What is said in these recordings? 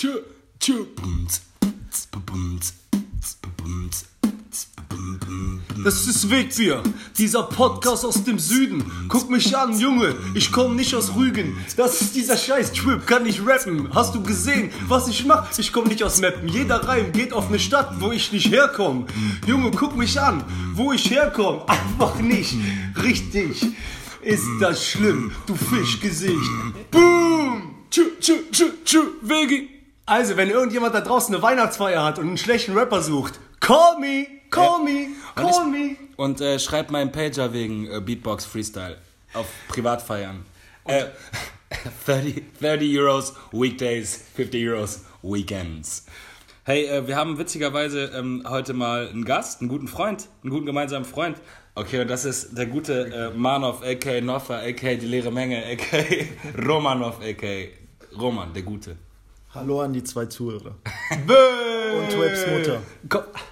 tschö, tschö, bums, bums, bums, bums, bums, das ist Wegbier, dieser Podcast aus dem Süden. Guck mich an, Junge, ich komme nicht aus Rügen. Das ist dieser scheiß Trip, kann nicht rappen. Hast du gesehen, was ich mach? Ich komme nicht aus Meppen. Jeder Reim geht auf eine Stadt, wo ich nicht herkomme. Junge, guck mich an, wo ich herkomme. Einfach nicht. Richtig. Ist das schlimm, du Fischgesicht. Boom! Tschü, tschü, tschü, tschü, Wegi. Also, wenn irgendjemand da draußen eine Weihnachtsfeier hat und einen schlechten Rapper sucht, call me, call me, call me. Und äh, schreibt meinen Pager wegen äh, Beatbox Freestyle auf Privatfeiern. Äh, 30, 30 Euros Weekdays, 50 Euros Weekends. Hey, äh, wir haben witzigerweise ähm, heute mal einen Gast, einen guten Freund, einen guten gemeinsamen Freund. Okay, und das ist der gute äh, Manov, a.k. Noffa, a.k. die leere Menge, a.k. Romanov, a.k. Roman, der Gute. Hallo an die zwei Zuhörer. Und Webs Mutter.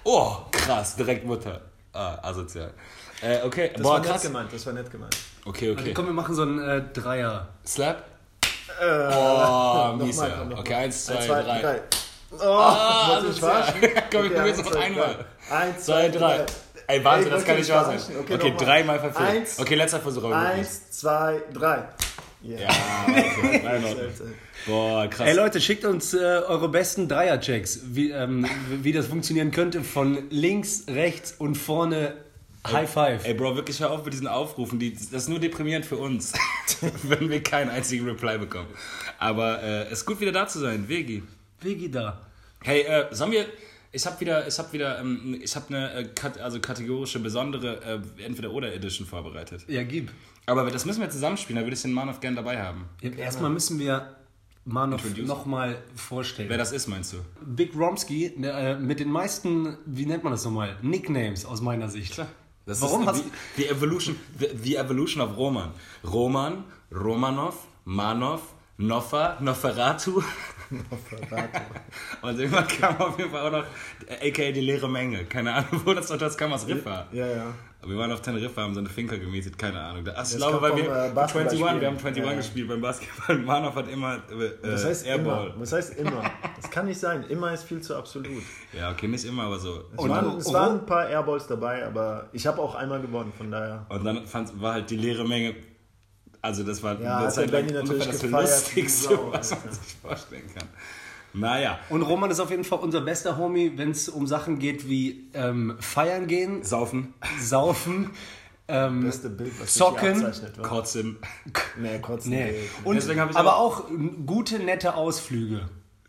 Oh, krass, direkt Mutter. Ah, asozial. Äh, okay, Das boah, war nett krass. gemeint, das war nett gemeint. Okay, okay. Komm, wir machen so einen äh, Dreier. Slap? Äh, oh, Nochmal, mies, komm, ja. nochmal. Okay, eins, zwei, Eins, zwei, drei. drei. Oh, Ah, ich verarschen? Komm, wir Okay, probieren es noch einmal. Eins, Zwei, drei. Ey, warte, Ey, das kann nicht ich wahr sein. Okay, Okay, dreimal verfehlt. Eins. Okay, letzter Versuch. Eins, zwei, drei. Yeah. Ja, okay. Boah, krass. Ey Leute, schickt uns äh, eure besten Dreier-Checks, wie, ähm, wie das funktionieren könnte von links, rechts und vorne High Five. Ey, Bro, wirklich hör auf mit diesen Aufrufen. Die, das ist nur deprimierend für uns, wenn wir keinen einzigen Reply bekommen. Aber äh, es ist gut, wieder da zu sein. Vegi. Wegi da. Hey, äh, sollen wir. Ich habe wieder, ich habe wieder, ähm, ich habe eine äh, also kategorische besondere äh, entweder oder Edition vorbereitet. Ja, gib. Aber das müssen wir zusammenspielen. Da würde ich den Man of gern dabei haben. Ja, erstmal müssen wir Manov Introduce. nochmal vorstellen. Wer das ist, meinst du? Big Romsky ne, äh, mit den meisten, wie nennt man das nochmal? Nicknames aus meiner Sicht. Klar. Das Warum ist hast die, die Evolution, the, the Evolution of Roman. Roman, Romanov, Manov, Noffa, Noferatu. Und irgendwann kam auf jeden Fall auch noch, äh, aka die leere Menge. Keine Ahnung, wo das, das kam aus Rifa. Ja, ja. Aber wir waren auf Teneriffa, haben so eine Finca gemietet, keine Ahnung. Ach, ich glaube, weil vom, wir äh, Basketball 21, wir haben spielen. 21 Ja, gespielt beim Basketball. Manov hat immer äh, Das heißt Airball. immer. Das heißt immer. Das kann nicht sein. Immer ist viel zu absolut. Ja, okay, nicht immer, aber so. Es, Und- waren, und- es waren ein paar Airballs dabei, aber ich habe auch einmal gewonnen, von daher. Und dann fand, war halt die leere Menge. Also das war Ja, eine Zeit lang natürlich das Lustigste, was man sich vorstellen kann. Naja, Und Roman ist auf jeden Fall unser bester Homie, wenn es um Sachen geht wie ähm, feiern gehen, saufen, saufen, ähm, Beste Bild, was Zocken, kotzen. Nee, kotzen. nee. Nee. Und, Deswegen ich aber auch- auch gute, nette Ausflüge,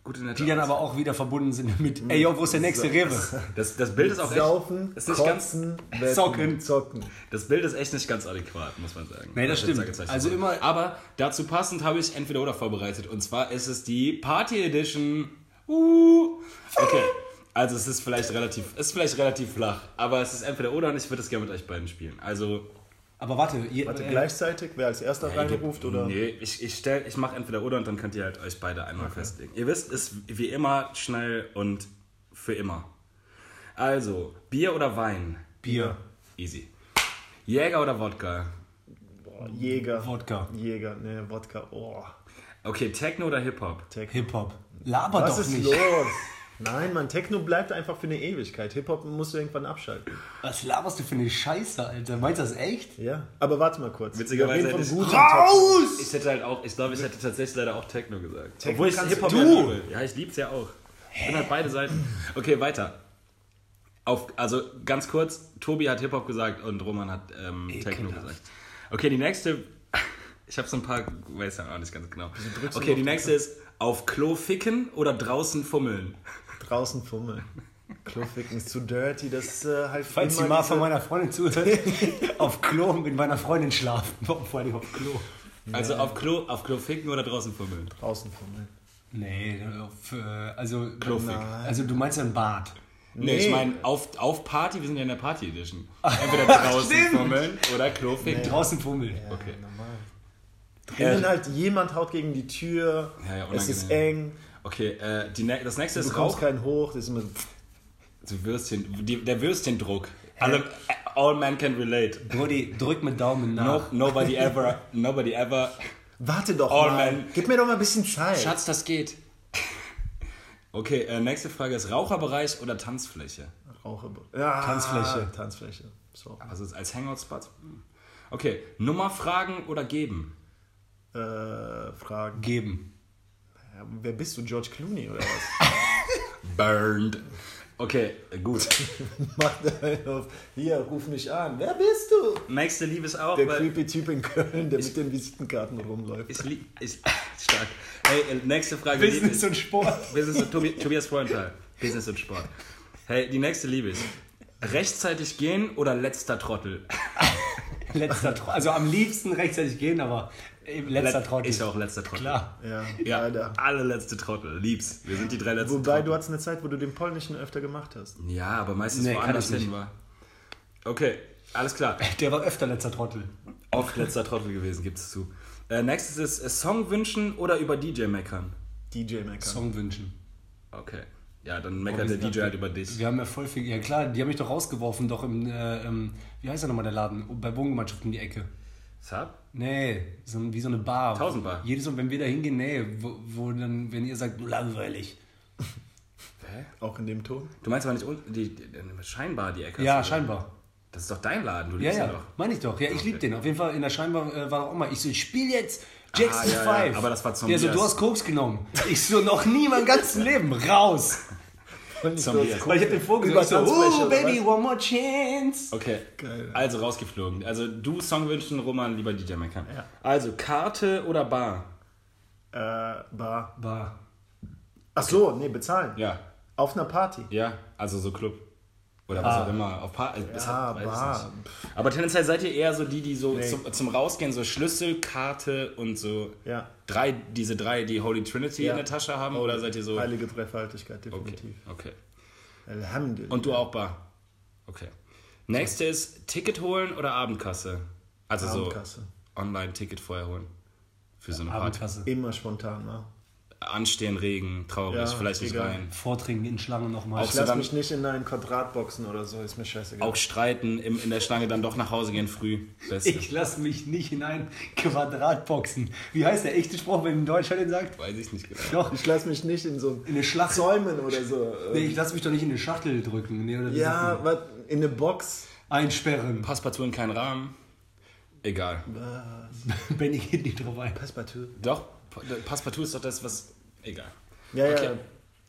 Gute nette die dann aber auch wieder verbunden sind mit, ey, yo, wo ist der nächste Rewe? das, das Bild ist auch Saufen, echt, ist nicht ganz, wetten, Zocken. zocken. das Bild ist echt nicht ganz adäquat, muss man sagen. Nee, das Was jetzt stimmt. Also immer- Aber dazu passend habe ich entweder oder vorbereitet. Und zwar ist es die Party Edition. Uh. Okay. Also es ist vielleicht relativ, ist vielleicht relativ flach, aber es ist entweder oder und ich würde es gerne mit euch beiden spielen. Also Aber warte, ihr, Warte, äh, gleichzeitig, wer als erster reingeruft oder? Nee, ich, ich, stell- ich mache entweder oder und dann könnt ihr halt euch beide einmal festlegen. Ihr wisst, es ist wie immer schnell und für immer. Also, Bier oder Wein? Bier, Easy. Jäger oder Wodka? Boah, Jäger. Wodka, Jäger, nee, Wodka. Oh, Okay, Techno oder Hip-Hop? Techno. Hip-Hop. Laber Was doch ist nicht. los? Nein, Mann, Techno bleibt einfach für eine Ewigkeit. Hip-Hop musst du irgendwann abschalten. Was laberst du für eine Scheiße, Alter? Meinst du das echt? Ja, aber warte mal kurz. Witzigerweise hätte ich- Techno. Ich hätte halt auch, ich glaube, ich hätte tatsächlich leider auch Techno gesagt. Techno Obwohl ich Hip-Hop ja Du! liebe. Ja, ich lieb's ja auch. Ich bin halt beide Seiten. Okay, weiter. Auf, also ganz kurz, Tobi hat Hip-Hop gesagt und Roman hat ähm, Techno gesagt. Okay, die nächste, ich habe so ein paar, weiß ja auch nicht ganz genau. Okay, die nächste ist, auf Klo ficken oder draußen fummeln? Draußen fummeln. Kloficken ist zu dirty, das ist äh, halt Falls die mal von meiner Freundin zuhört, auf Klo mit meiner Freundin schlafen. Vor allem auf Klo. Also auf Klo, auf Klo ficken oder draußen fummeln? Draußen fummeln. Nee, auf, äh, also, Klofick. also du meinst ja ein Bad. Nee, Nee. ich meine auf, auf Party, wir sind ja in der Party Edition. Entweder draußen fummeln oder Klo ficken. Draußen fummeln. Okay. Normal. Drinnen halt jemand haut gegen die Tür, Ja, ja, es ist eng, Okay, äh, die, ne- das nächste du ist Rauch. keinen hoch, das ist immer So Würstchen, die, der Würstchendruck. Alle, all men can relate. Brody, drück mit Daumen No, nach. nobody ever, nobody ever. Warte doch All mal. men. Gib mir doch mal ein bisschen Zeit. Schatz, das geht. Okay, äh, nächste Frage ist Raucherbereich oder Tanzfläche? Raucher. Ja, Tanzfläche. Tanzfläche. So. Also als Hangout-Spot? Okay, Nummer fragen oder geben? Äh, Fragen. Geben. Ja, wer bist du, George Clooney oder was? Burned. Okay, gut. Macht einen auf. Hier, ruf mich an. Wer bist du? Nächste Liebe ist auch. Der creepy Typ in Köln, der mit den Visitenkarten rumläuft. Ist, ist stark. Hey, äh, nächste Frage. Business und Sport. Business und Tobi, Tobias Freundteil. Business und Sport. Hey, die nächste Liebe ist. Rechtzeitig gehen oder letzter Trottel? Letzter Trottel. Also am liebsten rechtzeitig gehen, aber äh, letzter Trottel. Ist auch letzter Trottel. Klar. Ja, Ja, leider. alle letzte Trottel. Lieb's. Wir sind die drei letzten Wobei, Trottel. du hattest eine Zeit, wo du den Polnischen öfter gemacht hast. Ja, aber meistens Nee, woanders ich nicht. hin war. Okay, alles klar. Der war öfter letzter Trottel. Oft letzter Trottel gewesen, gibt es zu. Äh, nächstes ist äh, Song wünschen oder über DJ meckern. DJ Mecker. Song wünschen. Okay. Ja, dann meckert der DJ halt über dich. Wir haben ja voll viel. Ja klar, die haben mich doch rausgeworfen, doch im. Äh, ähm, wie heißt der nochmal der Laden? Bei Wohngemeinschaft um die Ecke. Sub? Nee, so, wie so eine Bar. Tausendbar. Jedes Mal, wenn wir da hingehen, nee, wo, wo dann, wenn ihr sagt, langweilig. Hä? Auch in dem Ton. Du meinst aber nicht unten, die, die, die, scheinbar die Ecke. Ja, scheinbar. Das ist doch dein Laden, du Ja, liebst ja, ja, doch. meine ich doch. Ja, ich liebe den. Auf jeden Fall in der Scheinbar äh, war auch mal, ich so, ich spiele jetzt Jackson Ah, ja, 5. ja, aber das war zum Ja, so, du hast Koks genommen. Ich so, noch nie in meinem ganzen Leben. Raus. Weil ich hab den vorgesungen. So, oh, baby, one more chance. Okay, Geil. also rausgeflogen. Also du Song wünschen, Roman lieber DJ meckern. Ja. Also Karte oder Bar? Äh, Bar. War. Ach so, nee, bezahlen. Ja, Auf einer Party. ja, also so Club. Oder was Bar. auch immer. Auf Par ja, Ja, Bar. Aber tendenziell seid ihr eher so die, die so Nee. zum, zum Rausgehen so Schlüssel, Karte und so Ja. drei, diese drei, die Holy Trinity Ja. in der Tasche haben? Oder seid ihr so. Heilige Dreifaltigkeit, Okay, definitiv. okay. Alhamdulillah. Und du auch Bar? Okay. Nächste ist Ticket holen oder Abendkasse? Also Abendkasse. so online-Ticket vorher holen. Für so eine Party. Abendkasse. Immer spontan, ne? Anstehen, Regen, traurig, Ja, vielleicht nicht egal. rein. Vortrinken in Schlangen nochmal. Auch Ich so lass dann- mich nicht in einen Quadratboxen oder so, ist mir scheißegal. Auch streiten, im, in der Schlange dann doch nach Hause gehen früh. Beste. Ich lasse mich nicht in ein Quadrat boxen. Wie heißt der echte Spruch, wenn ein Deutscher den sagt? Weiß ich nicht genau. Doch. Ich lass mich nicht in so In eine Schlacht. Zäumen oder so. Nee, ich lasse mich doch nicht in eine Schachtel drücken. Nee, Ja, was? In eine Box. Einsperren. Passepartout in keinen Rahmen. Egal. Benny geht nicht drauf ein. Passepartout. Doch, Pa- Passepartout ist doch das, was. Egal. Ja, ja, Okay.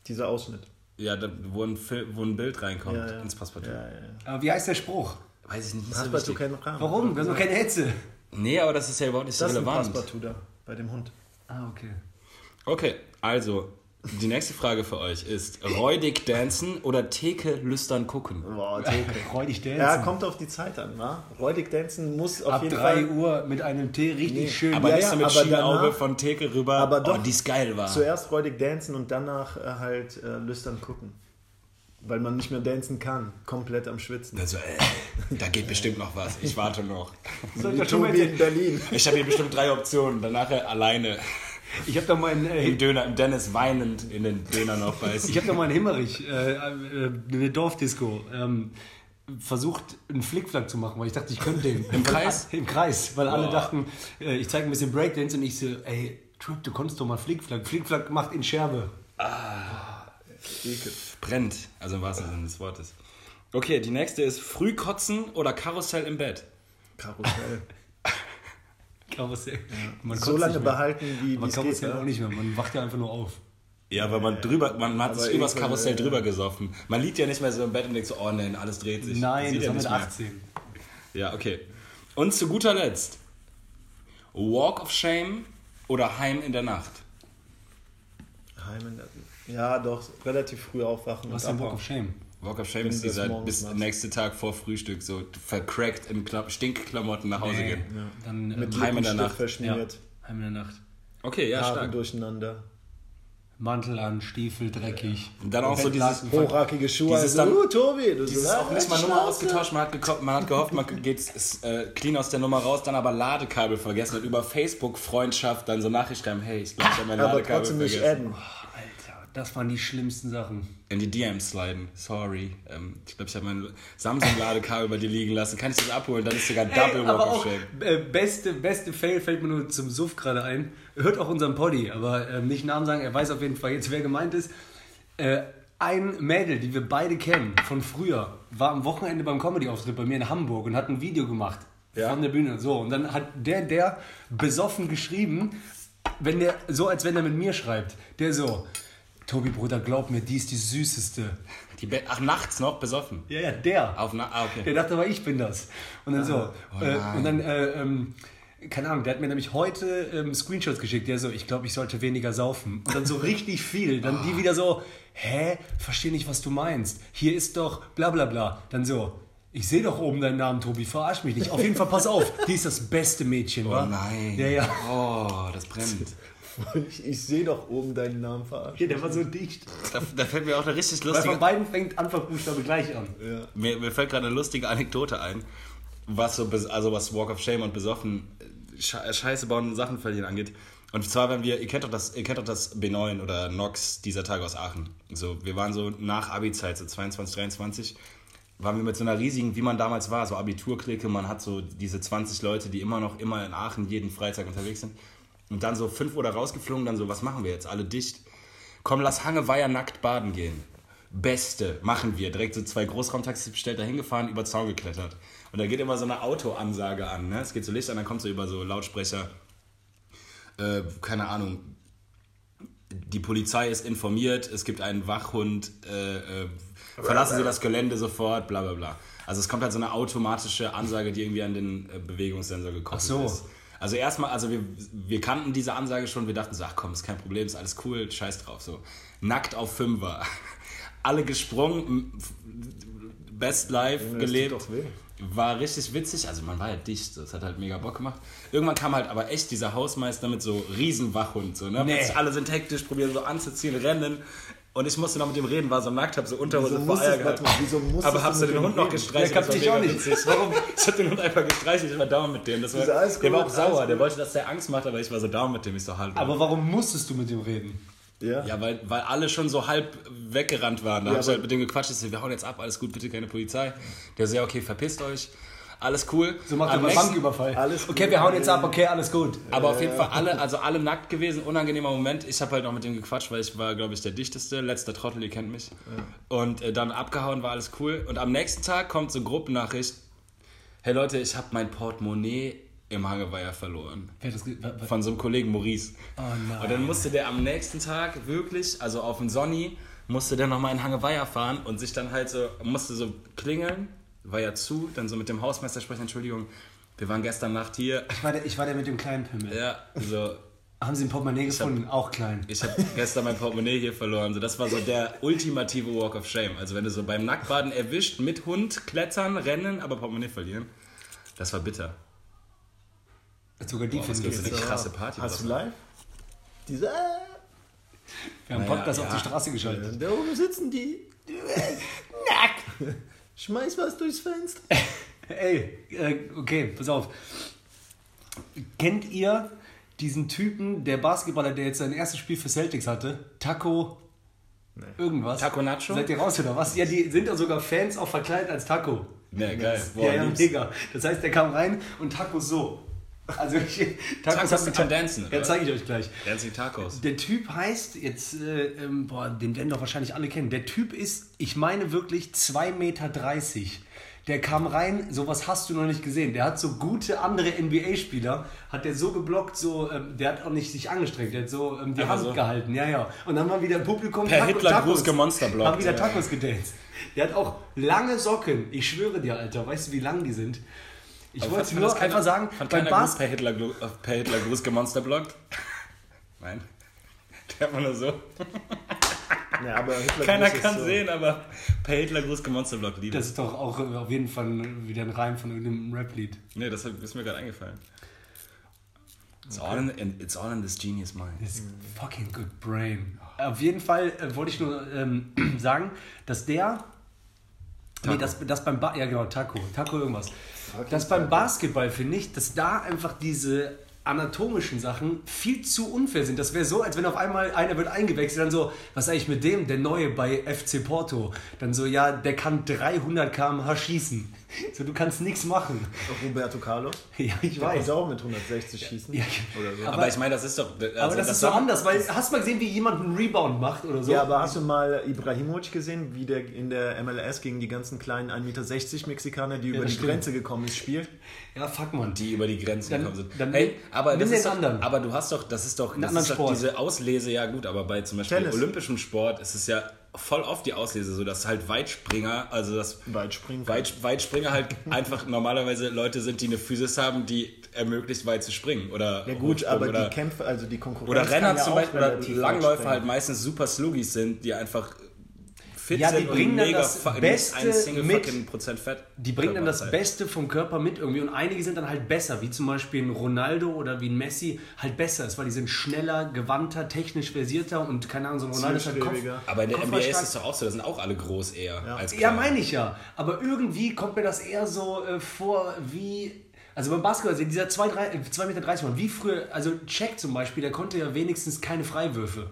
dieser Ausschnitt. Ja, da, wo, ein Fil wo ein Bild reinkommt Ja, ja. ins Passepartout. Ja, ja, ja. Aber wie heißt der Spruch? Weiß ich nicht, nicht Passepartout kein Rahmen. Warum? Wir haben doch keine Hetze. Nee, aber das ist ja überhaupt nicht so Das ist ein relevant. Passepartout da, bei dem Hund. Ah, okay. Okay, also, die nächste Frage für euch ist: Räudig dancen oder Theke lüstern gucken? Boah, Theke. Freudig dancen. Ja, kommt auf die Zeit an, wa? Räudig dancen muss auf Ab jeden 3 Fall. Uhr mit einem Tee richtig Nee, schön. Aber Ja, nicht so mit Schienauge von Theke rüber, Aber oh, doch die es geil war. Zuerst räudig dancen und danach äh, halt äh, lüstern gucken. Weil man nicht mehr dancen kann. Komplett am Schwitzen. Also, äh, da geht bestimmt noch was. Ich warte noch. Soll ich Wie das schon mal Tobi in? Berlin. Ich habe hier bestimmt drei Optionen. Danach alleine Ich habe da mal einen, äh, im Döner, im Dennis weinend in den Döner noch beißen. ich hab da mal in Himmerich, äh, äh, eine Dorfdisco, ähm, versucht, einen Flickflack zu machen, weil ich dachte, ich könnte den. Im Kreis? Im Kreis, weil alle Boah. dachten, äh, ich zeige ein bisschen Breakdance und ich so, ey, Trip, du konntest doch mal Flickflack. Flickflack macht in Scherbe. Ekel. Brennt, also im wahrsten Sinne des Wortes. Okay, die nächste ist Frühkotzen oder Karussell im Bett. Karussell. Karussell. Man so kotzt lange nicht mehr. behalten, wie Aber wie es ja? auch nicht mehr, man wacht ja einfach nur auf. Ja, weil man drüber, man, man hat sich übers Karussell äh, drüber gesoffen. Man liegt ja nicht mehr so im Bett und denkt so, oh nein, alles dreht sich. Nein, Sieht das ja mit nicht mehr. 18. Ja, okay. Und zu guter Letzt, Walk of Shame oder Heim in der Nacht. Heim in der- Ja, doch, relativ früh aufwachen. Was ist denn Walk of Shame? Walk of Shame ist dieser bis machst. nächste Tag vor Frühstück so vercrackt in Kla Stinkklamotten nach Hause gehen. Dann Mit ähm, Heim in der Nacht. ja, verschmiert. Heim in der Nacht. Okay, ja, Haare stark. durcheinander. Mantel an, Stiefel dreckig. Und dann auch so dieses, Hochhackige Schuhe. Dieses also, dann- uh, Tobi, du dieses so, auch nicht mal. Nummer ausgetauscht. Man hat, man hat gehofft, man geht äh, clean aus der Nummer raus, dann aber Ladekabel vergessen und über Facebook Freundschaft dann so Nachricht schreiben, hey, ich glaube, ich habe mein Aber Ladekabel trotzdem nicht vergessen. adden. Alter, das waren die schlimmsten Sachen. In die DMs sliden. Sorry. Ähm, ich glaube, ich habe mein Samsung-Ladekabel bei dir liegen lassen. Kann ich das abholen? Dann ist sogar Double Ey, Walk of Shame. äh, beste, beste Fail fällt mir nur zum Suff gerade ein. Hört auch unseren Poddy, aber äh, nicht Namen sagen, er weiß auf jeden Fall jetzt, wer gemeint ist. Äh, ein Mädel, die wir beide kennen, von früher, war am Wochenende beim Comedy-Auftritt bei mir in Hamburg und hat ein Video gemacht Ja. von der Bühne. So, und dann hat der, der besoffen geschrieben, wenn der, so als wenn er mit mir schreibt, der so, Tobi, Bruder, glaub mir, die ist die süßeste. Die Be Ach, nachts noch besoffen. Ja, ja, der. Auf Na ah, okay. Der dachte aber, ich bin das. Und dann so. Oh äh, und dann, äh, ähm, keine Ahnung, der hat mir nämlich heute ähm, Screenshots geschickt, der so, ich glaube, ich sollte weniger saufen. Und dann so richtig viel. Dann Ah. die wieder so, hä, verstehe nicht, was du meinst. Hier ist doch bla bla bla. Dann so, ich sehe doch oben deinen Namen, Tobi, verarsch mich nicht. Auf jeden Fall, pass auf, die ist das beste Mädchen, Oh wa? nein. Ja, ja. Oh, das brennt. Ich, ich sehe doch oben deinen Namen verarscht. Ja, der war so dicht. Da, da fällt mir auch eine richtig Weil lustige von beiden fängt Anfangsbuchstabe gleich an. Mir, mir fällt gerade eine lustige Anekdote ein, was so also was Walk of Shame und besoffen äh, Sche- Scheiße bauen und Sachen verlieren angeht. Und zwar, wenn wir, ihr kennt doch das, ihr kennt doch das B9 oder Nox dieser Tage aus Aachen. So, wir waren so nach Abi-Zeit, so 22, 23, waren wir mit so einer riesigen, wie man damals war, so Abiturklicke, man hat so diese 20 Leute, die immer noch immer in Aachen jeden Freitag unterwegs sind. Und dann so 5 Uhr da rausgeflogen, dann so, was machen wir jetzt? Alle dicht. Komm, lass Hangeweiher nackt baden gehen. Beste, machen wir. Direkt so zwei Großraumtaxis bestellt, da hingefahren, über Zaun geklettert. Und da geht immer so eine Autoansage an. Ne? Es geht so Licht an, dann kommt so über so Lautsprecher, äh, keine Ahnung, die Polizei ist informiert, es gibt einen Wachhund, äh, äh, verlassen Sie das Gelände sofort, bla bla bla. Also es kommt halt so eine automatische Ansage, die irgendwie an den äh, Bewegungssensor gekoppelt Ach so. ist. Also erstmal, also wir, wir kannten diese Ansage schon, wir dachten so, ach komm, ist kein Problem, ist alles cool, scheiß drauf. So. Nackt auf Fünfer. Alle gesprungen, best life das gelebt. tut doch weh. War richtig witzig, also man war ja dicht, das hat halt mega Bock gemacht. Irgendwann kam halt aber echt dieser Hausmeister mit so Riesenwachhund, so, ne? Nee. Alle sind hektisch, probieren so anzuziehen, rennen. Und ich musste noch mit dem reden, war so nackt, hab so Unterhose Wieso vor Eier gehalten. aber du hab's den Hund noch gestreichelt. Ja, das war ich auch nicht. witzig. Warum? Ich hab den Hund einfach gestreichelt, ich war down mit dem. Das war? Alles der war auch sauer, der wollte, dass der Angst macht, aber ich war so down mit dem. Ich so halb. Aber warum musstest du mit dem reden? Ja. Ja, weil, weil alle schon so halb weggerannt waren. Da Ja, hab ich halt mit dem gequatscht. Ich so, wir hauen jetzt ab, alles gut, bitte keine Polizei. Der so, ja, okay, verpisst euch. Alles cool. So macht er Banküberfall. Alles okay, gut. wir hauen jetzt ab, okay, alles gut. Aber auf jeden Fall alle, also alle nackt gewesen, unangenehmer Moment. Ich habe halt noch mit dem gequatscht, weil ich war, glaube ich, der dichteste, letzter Trottel, ihr kennt mich. Und äh, dann abgehauen, war alles cool. Und am nächsten Tag kommt so Gruppennachricht. Hey Leute, ich habe mein Portemonnaie im Hangeweiher verloren. Von so einem Kollegen Maurice. Oh nein. Und dann musste der am nächsten Tag wirklich, also auf den Sonny, musste der nochmal in Hangeweiher fahren und sich dann halt so, musste so klingeln, war ja zu, dann so mit dem Hausmeister sprechen, Entschuldigung, wir waren gestern Nacht hier. Ich war, der, ich war der mit dem kleinen Pimmel. Ja, so, Haben Sie ein Portemonnaie gefunden? Auch klein. ich habe gestern mein Portemonnaie hier verloren. So, das war so der ultimative Walk of Shame. Also wenn du so beim Nacktbaden erwischt, mit Hund klettern, rennen, aber Portemonnaie verlieren, das war bitter. Sogar die Boah, finden wir denn? krasse Party, Hast du das live? Diese. Wir haben Naja, Podcast auf ja. die Straße geschaltet. Da oben sitzen die. Nackt. Schmeiß was durchs Fenster. Ey, äh, okay, pass auf. Kennt ihr diesen Typen, der Basketballer, der jetzt sein erstes Spiel für Celtics hatte? Taco. Irgendwas. Taco Nacho? Seid ihr raus oder was? Ja, die sind ja sogar Fans auch verkleidet als Taco. Ja, geil. Boah, ja, ja, mega. Das heißt, der kam rein und Taco so. Also ich, Tacos mit am Dancen, Ja, zeige ich euch gleich. Dancing Tacos. Der Typ heißt, jetzt, äh, ähm, boah, den werden doch wahrscheinlich alle kennen. Der Typ ist, ich meine wirklich 2,30 Meter. Der kam rein, sowas hast du noch nicht gesehen. Der hat so gute andere NBA-Spieler, hat der so geblockt, so, ähm, der hat auch nicht sich angestrengt, der hat so ähm, die Einfach Hand so. gehalten, ja, ja. Und dann war wieder Publikum Per Taco- Hitler-Gruß Tacos. gemonsterblockt. Haben wieder Ja. Tacos gedanced. Der hat auch lange Socken. Ich schwöre dir, Alter, weißt du, wie lang die sind? Ich Aber wollte nur einfach sagen, Fand beim Bas per Hitler, äh, per Hitler Gruß gemonsterblockt? Nein. Der war nur so. Ja, aber Hitler Keiner Gruß ist kann so. sehen, aber per Hitler Gruß gemonsterblockt liebe. das ist doch auch auf jeden Fall wieder ein Reim von irgendeinem Rap-Lied. Nee, das hat- ist mir gerade eingefallen. It's, all in, it's all in this genius mind. Das fucking good brain. Auf jeden Fall äh, wollte ich nur ähm, sagen, dass der. Nee, das, das beim ba ja genau, Taco. Taco irgendwas. Das beim Basketball finde ich, dass da einfach diese anatomischen Sachen viel zu unfair sind. Das wäre so, als wenn auf einmal einer wird eingewechselt, dann so, was eigentlich mit dem, der Neue bei FC Porto? Dann so, ja, der kann 300 km/h schießen. So, du kannst nichts machen. Roberto Carlos. Ja, ich Der weiß. konnte auch mit 160 schießen. Ja, Oder so. Aber, ich meine, das ist doch. Also aber das, ist so anders, weil hast du mal gesehen, wie jemand einen Rebound macht oder so? Ja, aber hast du mal Ibrahimovic gesehen, wie der in der MLS gegen die ganzen kleinen 1,60 Meter Mexikaner, die über das die stimmt. Grenze gekommen ist, spielt? Ja, fuck man. die über die Grenzen Dann- gekommen sind. dann hey, aber das ist doch, anderen. aber du hast doch, das ist doch, das ist doch diese Auslese, ja gut, aber bei zum Beispiel Tennis. olympischem Sport ist es ja voll oft die Auslese so, dass halt Weitspringer, also das Weitspringen. Weit, Weitspringer halt einfach normalerweise Leute sind, die eine Physis haben, die ermöglicht weit zu springen oder Ja gut, aber oder, die Kämpfe, also die Konkurrenz oder Renner ja zum Beispiel oder Langläufer halt meistens super Sluggies sind, die einfach fit Ja, die sind bringen und dann mega das Beste mit. fucking Prozent Fett. Die bringen dann das halt. Beste vom Körper mit irgendwie und einige sind dann halt besser, wie zum Beispiel ein Ronaldo oder wie ein Messi, halt besser ist, weil die sind schneller, gewandter, technisch versierter und keine Ahnung, so ein Ronaldo ist halt Kopf. Aber in der NBA ist es doch auch so, da sind auch alle groß eher als Ja, klein. meine ich ja. Aber irgendwie kommt mir das eher so äh, vor wie. Also beim Basketball, also dieser 2,30 Meter Mann, wie früher, also Check zum Beispiel, der konnte ja wenigstens keine Freiwürfe.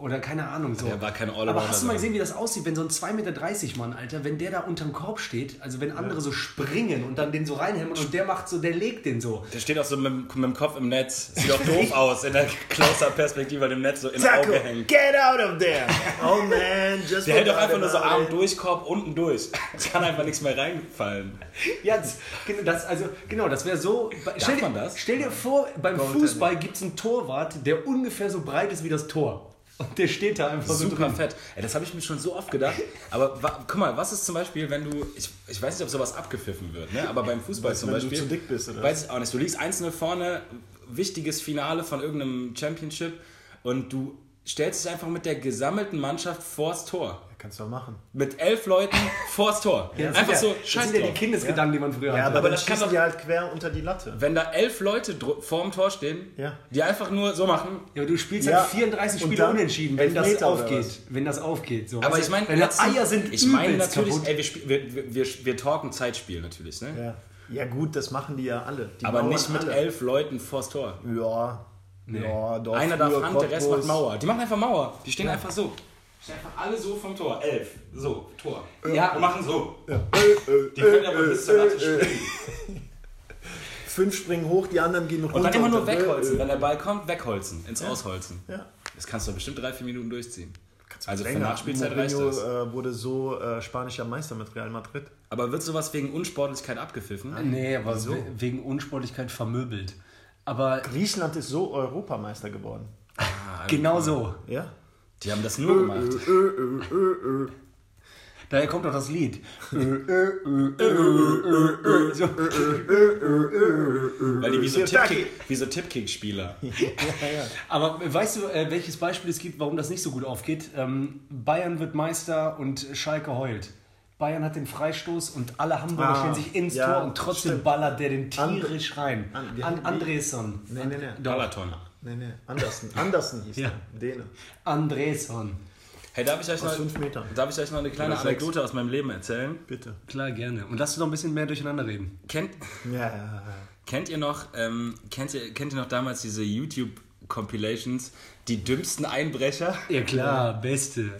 Oder keine Ahnung so. Der war kein Allrounder, Aber hast du mal gesehen, wie das aussieht, wenn so ein 2,30 Meter Mann, Alter, wenn der da unterm Korb steht, also wenn andere so springen und dann den so reinhämmern und der macht so, der legt den so. Der steht auch so mit, mit dem Kopf im Netz. Sieht auch doof aus in der Close-Up-Perspektive dem Netz so im Taco, Auge hängt. get out of there! Oh man, just Der hält doch einfach nur so Arm durch, Korb unten durch. Es kann einfach nichts mehr reinfallen. Ja, das, genau, das, also, genau, das wäre so. Stell dir, man das? stell dir vor, beim Goaltending. Fußball gibt es einen Torwart, der ungefähr so breit ist wie das Tor. Und der steht da einfach so Super drin. fett. Ey, das habe ich mir schon so oft gedacht. Aber guck mal, was ist zum Beispiel, wenn du. Ich, ich weiß nicht, ob sowas abgepfiffen wird, ne? aber beim Fußball zum wenn du Beispiel. zu dick bist, oder? Weiß ich auch nicht. Du liegst 1-0 vorne, wichtiges Finale von irgendeinem Championship und du stellst dich einfach mit der gesammelten Mannschaft vors Tor. Kannst du auch machen. Mit elf Leuten vors Tor. Ja, das einfach sind so, ja, Das scheiß sind ja die. Kindesgedanken, die man früher Ja, hatte. aber, Aber das kann doch- die halt quer unter die Latte. Wenn da elf Leute vorm Tor stehen, Ja. die einfach nur so machen. Ja, aber du spielst Ja, halt 34 und Spiele unentschieden, wenn das aufgeht. Wenn das aufgeht. So. Aber ich meine, Eier sind ich meine natürlich, kaputt. ey, wir, wir, wir, wir, talken Zeitspiel natürlich, ne? Ja. ja gut, das machen die ja alle. Die Aber nicht mit alle. elf Leuten vors Tor. Ja. Ja, doch. Einer darf Hand, der Rest macht. Mauer. Die machen einfach Mauer. Die stehen einfach so. Einfach alle so vom Tor. Elf. So, Tor. Ja. Und machen so. Die können aber bis zur Latte springen. Fünf springen hoch, die anderen gehen runter. Und dann immer nur wegholzen. Wenn der Ball kommt, wegholzen. Ins Ausholzen. Ja. Das kannst du bestimmt drei, vier Minuten durchziehen. Also für Länger. Nachspielzeit reicht Mourinho das. äh, wurde so äh, spanischer Meister mit Real Madrid. Aber wird sowas wegen Unsportlichkeit abgepfiffen? Nee, aber we- wegen Unsportlichkeit vermöbelt. Aber Griechenland ist so Europameister geworden. genau so. Ja? Die haben das nur gemacht. Daher kommt auch das Lied. Weil die wie so Sirtaki. Tipkick- wie so Tippkick-Spieler. Aber weißt du, äh, welches Beispiel es gibt, warum das nicht so gut aufgeht? Ähm, Bayern wird Meister und Schalke heult. Bayern hat den Freistoß und alle Hamburger Ah, stellen sich ins ja, Tor und trotzdem stimmt. ballert der den tierisch rein. An- An Andresson. Nee, nee, nee. Balaton. Nee, nee. Andersen. Andersen hieß Ja. der. Däne. Andresson. Hey, darf ich euch noch, Aus fünf Metern. darf ich euch noch eine kleine Oder sechs. Anekdote aus meinem Leben erzählen? Bitte. Klar, gerne. Und lass uns noch ein bisschen mehr durcheinander reden. Kennt, Ja, ja, ja. kennt ihr noch, ähm, kennt ihr, kennt ihr noch damals diese YouTube-Compilations, die dümmsten Einbrecher? Ja klar, beste.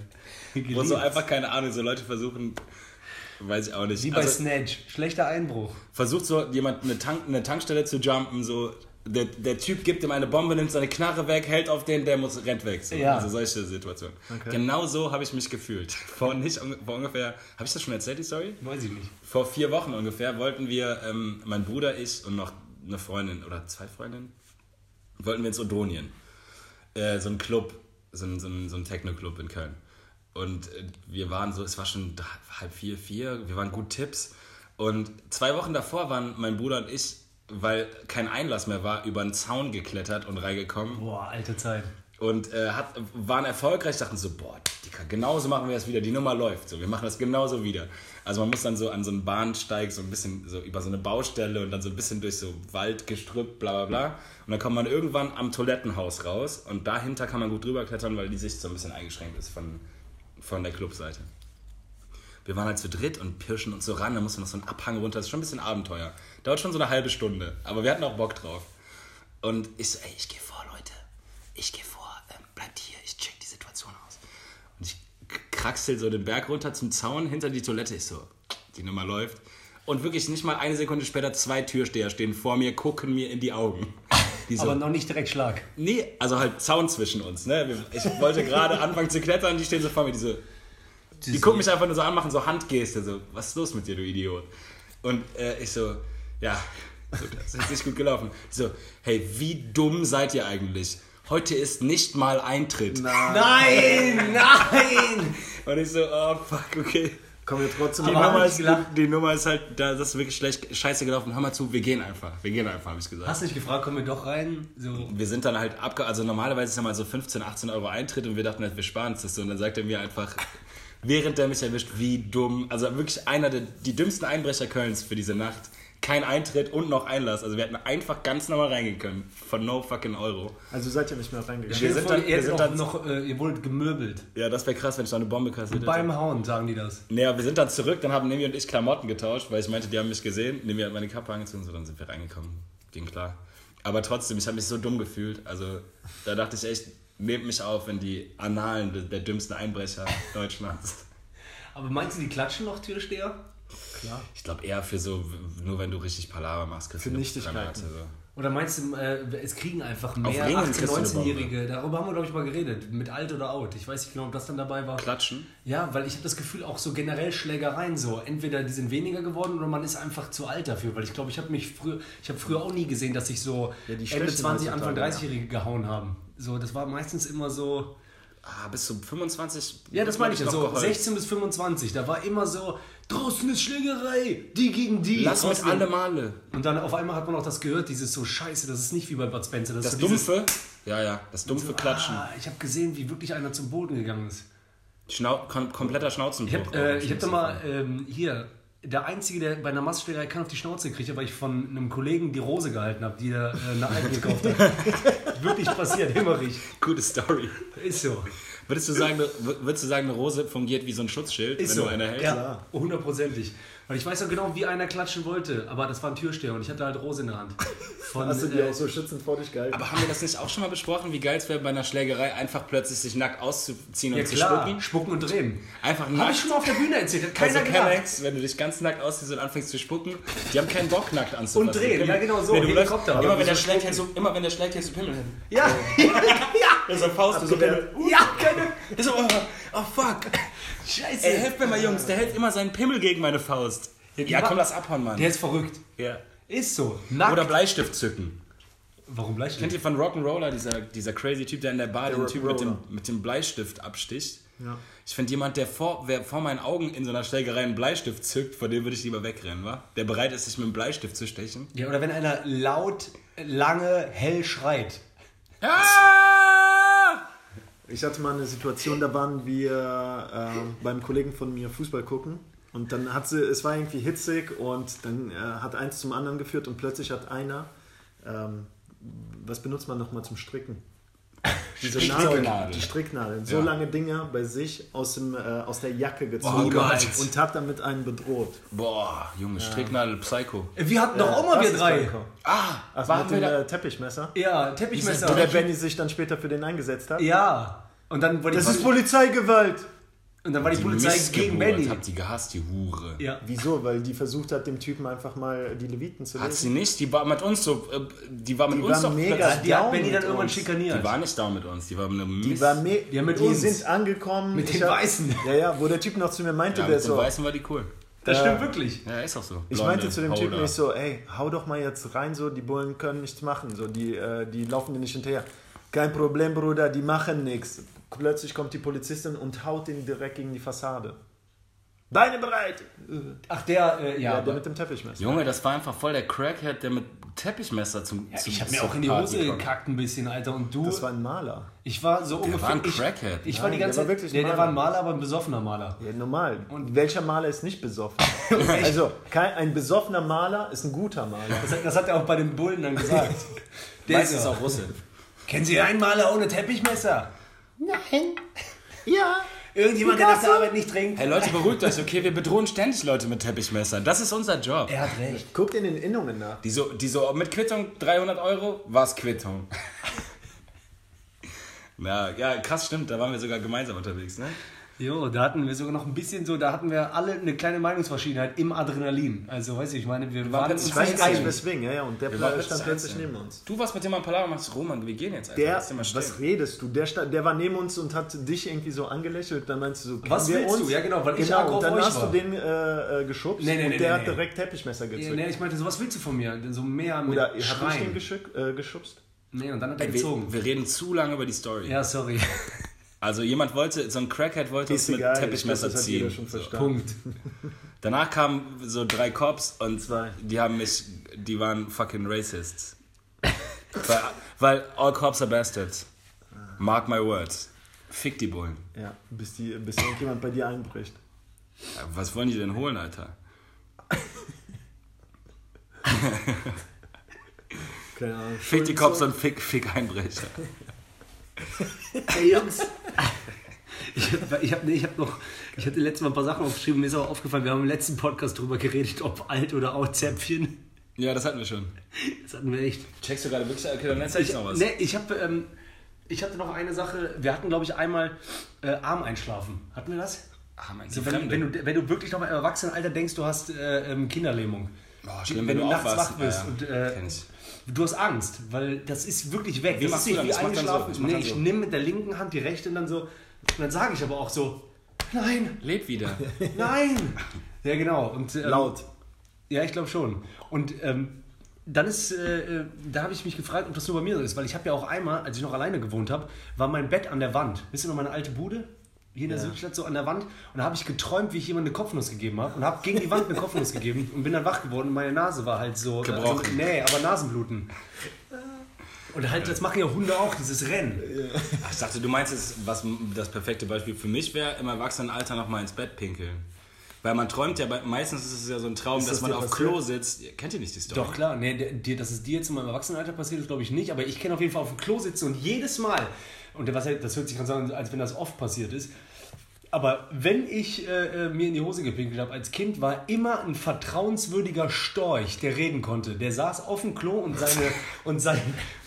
Wo so einfach, keine Ahnung, so Leute versuchen, weiß ich auch nicht. Wie bei also, Snatch. Schlechter Einbruch. versucht so jemand eine, Tank, eine Tankstelle zu jumpen, so der, der Typ gibt ihm eine Bombe, nimmt seine Knarre weg, hält auf den, der muss rennt weg. So. Ja. Also solche Situationen. Genau so habe ich mich gefühlt. Vor, nicht, vor ungefähr, habe ich das schon erzählt, die Story? Weiß ich nicht. Vor vier Wochen ungefähr wollten wir, ähm, mein Bruder, ich und noch eine Freundin oder zwei Freundinnen, wollten wir ins Odonien. Äh, so ein Club, so ein, so ein, so ein Techno-Club in Köln. Und äh, wir waren so, es war schon halb vier, vier, wir waren gut Tipps. Und zwei Wochen davor waren mein Bruder und ich, weil kein Einlass mehr war, über einen Zaun geklettert und reingekommen Boah, alte Zeit. und äh, hat, waren erfolgreich, dachten so, boah, Dicker, genauso machen wir das wieder, die Nummer läuft, so, wir machen das genauso wieder. Also man muss dann so an so einen Bahnsteig, so ein bisschen so über so eine Baustelle und dann so ein bisschen durch so Wald, Gestrüpp, bla bla bla. Und dann kommt man irgendwann am Toilettenhaus raus und dahinter kann man gut drüber klettern, weil die Sicht so ein bisschen eingeschränkt ist von, von der Clubseite. Wir waren halt zu dritt und pirschen uns so ran, da musste noch so ein Abhang runter, das ist schon ein bisschen Abenteuer. Dauert schon so eine halbe Stunde, aber wir hatten auch Bock drauf. Und ich so, ey, ich gehe vor, Leute. Ich gehe vor, ähm, bleibt hier, ich check die Situation aus. Und ich kraxel so den Berg runter zum Zaun hinter die Toilette. Ich so, die Nummer läuft. Und wirklich nicht mal eine Sekunde später zwei Türsteher stehen vor mir, gucken mir in die Augen. Die so, Aber noch nicht direkt Schlag. nee, also halt Zaun zwischen uns. Ne? Ich wollte gerade anfangen zu klettern, die stehen so vor mir, diese die gucken mich einfach nur so an, machen so Handgeste, so, was ist los mit dir, du Idiot? Und äh, ich so, ja, so, das ist nicht gut gelaufen. Ich so, hey, wie dumm seid ihr eigentlich? Heute ist nicht mal Eintritt. Nein, nein! Und ich so, oh fuck, okay. Kommen wir trotzdem Die Nummer, ist, die Nummer ist halt, da das ist wirklich schlecht, scheiße gelaufen. Hör mal zu, wir gehen einfach. Wir gehen einfach, habe ich gesagt. Hast du nicht gefragt, kommen wir doch rein? So. wir sind dann halt abge... Also normalerweise ist ja mal so 15, 18 Euro Eintritt und wir dachten, halt, wir sparen so. Und dann sagt er mir einfach, während der mich erwischt, wie dumm... Also wirklich einer der die dümmsten Einbrecher Kölns für diese Nacht. Kein Eintritt und noch Einlass. Also wir hätten einfach ganz normal reingehen können. Von no fucking Euro. Also seid ihr nicht mehr reingegangen. Wir sind dann- wir ihr, sind dann- noch, äh, ihr wurdet gemöbelt. Ja, das wäre krass, wenn ich da eine Bombe kassiert hätte. Beim Hauen sagen die das. Naja, wir sind dann zurück, dann haben Nemi und ich Klamotten getauscht, weil ich meinte, die haben mich gesehen. Nemi hat meine Kappe angezogen, so dann sind wir reingekommen. Ging klar. Aber trotzdem, ich habe mich so dumm gefühlt. Also da dachte ich echt, nehmt mich auf in die Annalen der, dümmsten Einbrecher Deutschlands. Aber meinst du, die klatschen noch Türsteher? Klar. Ich glaube eher für so, nur wenn du richtig Palaver machst, kriegst Für du eine Nichtigkeiten. Granate, So. Oder meinst du, äh, es kriegen einfach mehr Ringen 18-, kriegst du eine 19-Jährige? Darüber haben wir, glaube ich, mal geredet. Mit alt oder out. Ich weiß nicht genau, ob das dann dabei war. Klatschen? Ja, weil ich habe das Gefühl, auch so generell Schlägereien so. Entweder die sind weniger geworden oder man ist einfach zu alt dafür. Weil ich glaube, ich habe mich früher, ich habe früher auch nie gesehen, dass sich so Ja, die Ende stechen 20, Anfang heutzutage, 30-Jährige gehauen haben. So, das war meistens immer so. Ah, bis zu 25? Ja, das meine ich ja. So geheult. 16 bis 25. Da war immer so, draußen ist Schlägerei, die gegen die. Lass mit alle Male. Und dann auf einmal hat man auch das gehört, dieses so Scheiße, das ist nicht wie bei Bud Spencer. Das, Das so dumpfe, ja, ja, das dumpfe Klatschen. Ah, ich habe gesehen, wie wirklich einer zum Boden gegangen ist. Schnau kom kompletter Schnauzenbruch. Ich habe äh, ich hab da mal ähm, hier, der Einzige, der bei einer Massschlägerei keinen auf die Schnauze gekriegt hat, weil ich von einem Kollegen die Rose gehalten habe, die er äh, eine gekauft hat. wirklich passiert, Himmerich. Gute Story. Ist so. Würdest du sagen, würdest du sagen, eine Rose fungiert wie so ein Schutzschild, Ist wenn so. du eine hältst? Ja, hundertprozentig. Weil ich weiß auch genau, wie einer klatschen wollte, aber das war ein Türsteher und ich hatte halt Rose in der Hand. Von, Hast du die äh, auch so schützend vor dich gehalten? Aber haben wir das nicht auch schon mal besprochen, wie geil es wäre, bei einer Schlägerei einfach plötzlich sich nackt auszuziehen ja und zu klar, spucken? spucken und drehen. Einfach Habe nackt. ich schon mal auf der Bühne erzählt, hat keiner also gedacht. Kennex, wenn du dich ganz nackt ausziehst und anfängst zu spucken, die haben keinen Bock nackt anzufassen. Und drehen, ja, genau so, Nee, Helikopter. immer, wenn der so schlägt, hältst du, immer wenn der schlägt, hältst du Pimmel hin. Ja, ja, So Faust, so. Pimmel. ja, keine. So, oh, oh fuck. Scheiße. Ey, helft mir mal, Jungs, der hält immer seinen Pimmel gegen meine Faust. Ja, komm, lass abhauen, Mann. Der ist verrückt. Ja. Ist so. Nackt. Oder Bleistift zücken. Warum Bleistift? Kennt ihr von Rock'n'Roller, dieser, dieser crazy Typ, der in der Bar den Typ mit dem, mit dem Bleistift absticht? Ja. Ich finde jemand, der vor, wer vor meinen Augen in so einer Schlägerei einen Bleistift zückt, vor dem würde ich lieber wegrennen, wa? Der bereit ist, sich mit dem Bleistift zu stechen. Ja, oder wenn einer laut, lange, hell schreit. Ah! Ich hatte mal eine Situation, da waren wir äh, beim Kollegen von mir Fußball gucken und dann hat sie, es war irgendwie hitzig und dann äh, hat eins zum anderen geführt und plötzlich hat einer, ähm, was benutzt man nochmal zum Stricken? Diese Stricknadel. Nadel, die Stricknadeln, so Ja. lange Dinger bei sich aus, dem, äh, aus der Jacke gezogen Gott. und hat damit einen bedroht. Boah, Junge, Stricknadel, Psycho. Wir hatten doch auch mal wir drei. Psycho. Ah, Ach, waren mit wir dem da? äh, Teppichmesser, Ja, Teppichmesser. wo der Benny sich dann später für den eingesetzt hat. Ja. Und dann war die, Das ist Polizeigewalt! Und dann war die, Die Polizei gegen Benny. Habt die gehasst, die Hure. Ja. Wieso? Weil die versucht hat, dem Typen einfach mal die Leviten zu Hat lesen. sie nicht, die war mit uns so, äh, die war mit Die uns war doch mega plötzlich- Die hat Benny dann mit irgendwann uns. schikaniert. Die war nicht da mit uns, die war mit einem Die, Mist. war me Ja, mit die uns. sind angekommen. Mit Ich den hab- Weißen. Ja, ja, wo der Typ noch zu mir meinte, ja, der mit so. Weißen war die cool. Das Ja. stimmt wirklich. Ja, ist auch so. Ich Blonde, meinte zu dem Typen nicht so, ey, hau doch mal jetzt rein, so, die Bullen können nichts machen, so, die, äh, die laufen dir nicht hinterher. Kein Problem, Bruder, die machen nichts. Plötzlich kommt die Polizistin und haut ihn direkt gegen die Fassade. Beine bereit! Ach, der, äh, ja. Ja, der mit dem Teppichmesser. Junge, das war einfach voll der Crackhead, der mit Teppichmesser zum. ja, zum ich habe mir auch in die Hose kommt. gekackt ein bisschen, Alter. Und du, Das war ein Maler. ich war so Der ungefähr. war ein ich, Crackhead. ich war die Nein, ganze der war Zeit. wirklich Der, war ein Maler. Maler, aber ein besoffener Maler. Ja, normal. Und welcher Maler ist nicht besoffen? also, kein, ein besoffener Maler ist ein guter Maler. Das, hat- das hat er auch bei den Bullen dann gesagt. Der Meistens ist auch Russe. Kennen Sie einen Maler ohne Teppichmesser? Nein. Ja. Irgendjemand, der nach der Arbeit nicht trinkt? Hey Leute, beruhigt euch, okay? Wir bedrohen ständig Leute mit Teppichmessern. Das ist unser Job. Er hat recht. Guckt in den Innungen nach. Die so, die so mit Quittung 300 Euro, war's Quittung. Na, ja, krass, stimmt. Da waren wir sogar gemeinsam unterwegs, ne? Jo, da hatten wir sogar noch ein bisschen so, da hatten wir alle eine kleine Meinungsverschiedenheit im Adrenalin. Also, weiß ich, ich meine, wir waren plötzlich Ich uns weiß nicht gar nicht einig. weswegen, ja, ja. Und der waren stand plötzlich neben uns. Du warst mit dem am Palaver und machst Roman, wir gehen jetzt einfach. Der, Lass den mal stehen. was redest du? Der, stand, der war neben uns und hat dich irgendwie so angelächelt. Dann meinst du so, Was wir willst uns? du? Ja, genau, weil ich genau, aggro und dann auf euch hast war. du den äh, äh, geschubst Nee, nee, und nee, der nee, hat nee. direkt Teppichmesser Ja, gezückt. nee, ich meinte, so was willst du von mir? So mehr mit Oder hat dich den Schreien. geschück, äh, geschubst? Nee, und dann hat er wir, gezogen. wir reden zu lange über die Story. Ja, sorry. Also jemand wollte, so ein Crackhead wollte uns mit Teppichmesser glaub, ziehen. So. Punkt. Danach kamen so drei Cops und Zwei. die haben mich, die waren fucking racists. weil, weil all cops are bastards. Mark my words. Fick die Bullen. Ja, bis, die, bis irgendjemand bei dir einbricht. Ja, Was wollen die denn holen, Alter? Keine Ahnung. Fick die Cops und fick, fick Einbrecher. Hey Jungs. Ich, ich, hab, nee, ich, hab noch, ich hatte letztes Mal ein paar Sachen aufgeschrieben, mir ist auch aufgefallen, wir haben im letzten Podcast drüber geredet, ob alt oder Out-Zäpfchen. Ja, das hatten wir schon. Das hatten wir echt. Checkst du gerade wirklich? Okay, dann erzähl ich noch was. Nee, ich, hab, ähm, ich hatte noch eine Sache, wir hatten glaube ich einmal äh, Arm einschlafen. Hatten wir das? Ah, mein Also wenn, wenn, du, wenn du wirklich noch mal im Erwachsenenalter denkst, du hast äh, ähm, Kinderlähmung. Boah, schlimm, wenn, du nachts wach bist Ja, und äh, kenn ich. du hast Angst, weil das ist wirklich weg. Wie das machst ist du nicht dann? wie so. eingeschlafen. Das macht nee, ich so. nehme mit der linken Hand die rechte und dann so. Und dann sage ich aber auch so, nein, Leb wieder. nein. ja, genau. Und, ähm, Laut. Ja, ich glaube schon. Und ähm, dann ist, äh, äh, da habe ich mich gefragt, ob das nur bei mir so ist, weil ich habe ja auch einmal, als ich noch alleine gewohnt habe, war mein Bett an der Wand. Wisst ihr noch meine alte Bude? Hier in der Ja. Südstadt so an der Wand. Und da habe ich geträumt, wie ich jemand eine Kopfnuss gegeben habe und habe gegen die Wand eine Kopfnuss gegeben und bin dann wach geworden und meine Nase war halt so. Gebrochen. Also, nee, aber Nasenbluten. Und halt, das machen ja Hunde auch, dieses Rennen. Ach, Ich dachte, du meinst jetzt, was das perfekte Beispiel für mich wäre, im Erwachsenenalter nochmal ins Bett pinkeln. Weil man träumt ja, meistens ist es ja so ein Traum, Ist dass das man auf passiert? Klo sitzt. Kennt ihr nicht die Story? Doch, klar. Nee, dir, dass es dir jetzt in meinem Erwachsenenalter passiert ist, glaube ich nicht. Aber ich kenne auf jeden Fall auf dem Klo sitzen und jedes Mal, und was, das hört sich ganz an, als wenn das oft passiert ist, aber wenn ich äh, äh, mir in die Hose gepinkelt habe als Kind, war immer ein vertrauenswürdiger Storch, der reden konnte. Der saß auf dem Klo und seine... Und sein,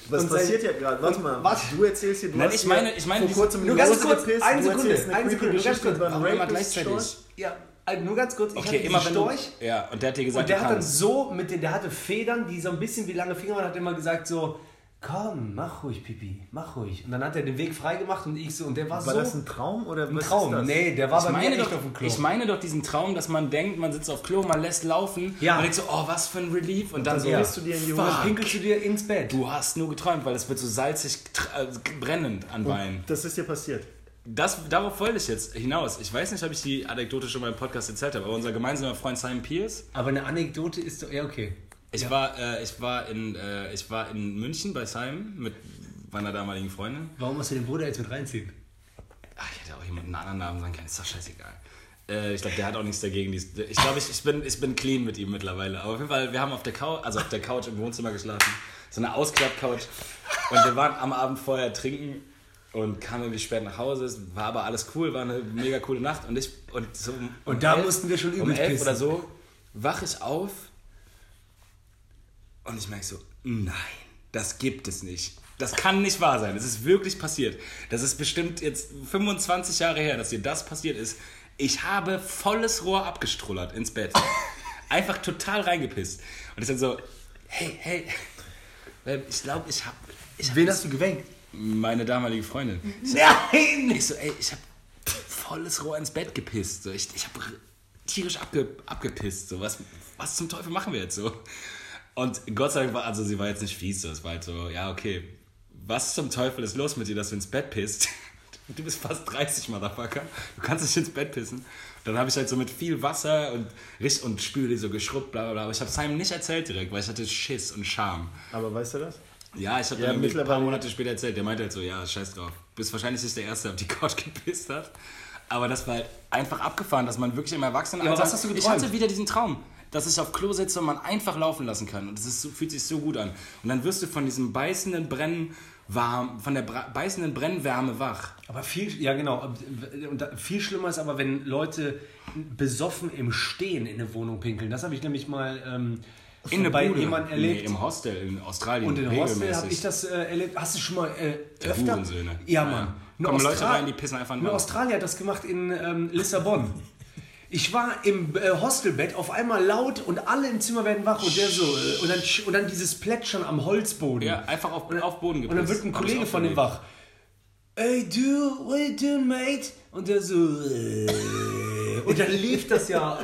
Was und sein- passiert hier gerade? Warte mal, Was? du erzählst hier, du Nein, hast ich meine- ich meine, vor kurzem in Nur die ganz Hose kurz, gepisst, eine Sekunde, eine Sekunde, nur ganz kurz. Aber immer gleichzeitig. Storch. Ja, also nur ganz kurz. Ich Okay, hatte immer wenn du... Storch. Ja, und der hat dir gesagt, Und der du hat dann so, mit den, der hatte Federn, die so ein bisschen wie lange Finger waren, hat immer gesagt so, komm, mach ruhig, Pipi, mach ruhig. Und dann hat er den Weg frei gemacht und ich so, und der war, War so das ein Traum oder ein was Traum. Ist das? Nee, der war Ich bei mir doch, auf dem Klo. ich meine doch diesen Traum, dass man denkt, man sitzt auf Klo, man lässt laufen Ja. und denkt so, oh, was für ein Relief. Und dann so, dann gehst du dir in die Hose. dann fuck, pinkelst du dir ins Bett. du hast nur geträumt, weil es wird so salzig, äh, brennend an Beinen. Das ist dir passiert. Das, darauf wollte ich jetzt hinaus. Ich weiß nicht, ob ich die Anekdote schon mal im Podcast erzählt habe, aber unser gemeinsamer Freund Simon Pierce, Aber eine Anekdote ist doch, ja okay. Ich, war, äh, ich, war in, äh, ich war in München bei Simon mit meiner damaligen Freundin. Warum musst du den Bruder jetzt mit reinziehen? Ach, ich hätte auch jemanden einen anderen Namen sagen können, ist doch scheißegal. Äh, ich glaube, der hat auch nichts dagegen. Ich glaube, ich, ich, bin, ich bin clean mit ihm mittlerweile. Aber auf jeden Fall, wir haben auf der Couch, also auf der Couch im Wohnzimmer geschlafen. So eine Ausklapp-Couch. Und wir waren am Abend vorher trinken und kamen irgendwie spät nach Hause. Es war aber alles cool, war eine mega coole Nacht. Und ich und so um, Und um da mussten wir schon um übel elf pissen. oder so wache ich auf und ich merke so, nein, das gibt es nicht. Das kann nicht wahr sein. Es ist wirklich passiert. Das ist bestimmt jetzt 25 Jahre her, dass dir das passiert ist. Ich habe volles Rohr abgestrullert ins Bett. Einfach total reingepisst. Und ich dann so, hey, hey, ich glaube, ich habe ich hab Wen hast du gewängt? meine damalige Freundin. Nein! Ich so, ey, ich habe volles Rohr ins Bett gepisst. So, ich ich habe tierisch abge, abgepisst. So, was, was zum Teufel machen wir jetzt so? Und Gott sei Dank war, also sie war jetzt nicht fies, es war halt so, ja, okay, was zum Teufel ist los mit dir, dass du ins Bett pisst? Du bist fast 30, Motherfucker. Du kannst nicht ins Bett pissen. Dann habe ich halt so mit viel Wasser und, richt- und Spüle so geschrubbt, bla bla bla. Aber ich habe Simon nicht erzählt direkt, weil ich hatte Schiss und Scham. Aber weißt du das? Ja, ich habe Ja, dann irgendwie ein paar mittlerweile- Monate später erzählt. Der meinte halt so, ja, scheiß drauf. Bist wahrscheinlich nicht der Erste, der auf die Couch gepisst hat. Aber das war halt einfach abgefahren, dass man wirklich im Erwachsenenalter... Ja, was hast du Ich geträumt? hatte wieder diesen Traum, dass ich auf Klo sitze und man einfach laufen lassen kann. Und so, fühlt sich so gut an. Und dann wirst du von diesem beißenden Brennen warm, von der beißenden Brennwärme wach. Aber viel, ja genau, und viel schlimmer ist aber, wenn Leute besoffen im Stehen in eine Wohnung pinkeln. Das habe ich nämlich mal ähm, In eine bei Bude. jemandem erlebt. Nee, im Hostel in Australien. Und in Hostel habe ich das äh, erlebt. Hast du schon mal äh, öfter? Ja, Ja. Mann. Nur Kommen Leute Austral- rein, die pissen einfach Nur. Australier hat das gemacht in ähm, Lissabon. Ich war im äh, Hostelbett, auf einmal laut und alle im Zimmer werden wach und der so äh, und dann, und dann dieses Plätschern am Holzboden. Ja, einfach auf, auf Boden gepisst. Und dann wird ein Kollege von dem wach. Ey, du, what you doing, mate? Und der so. Äh, und dann lief das ja.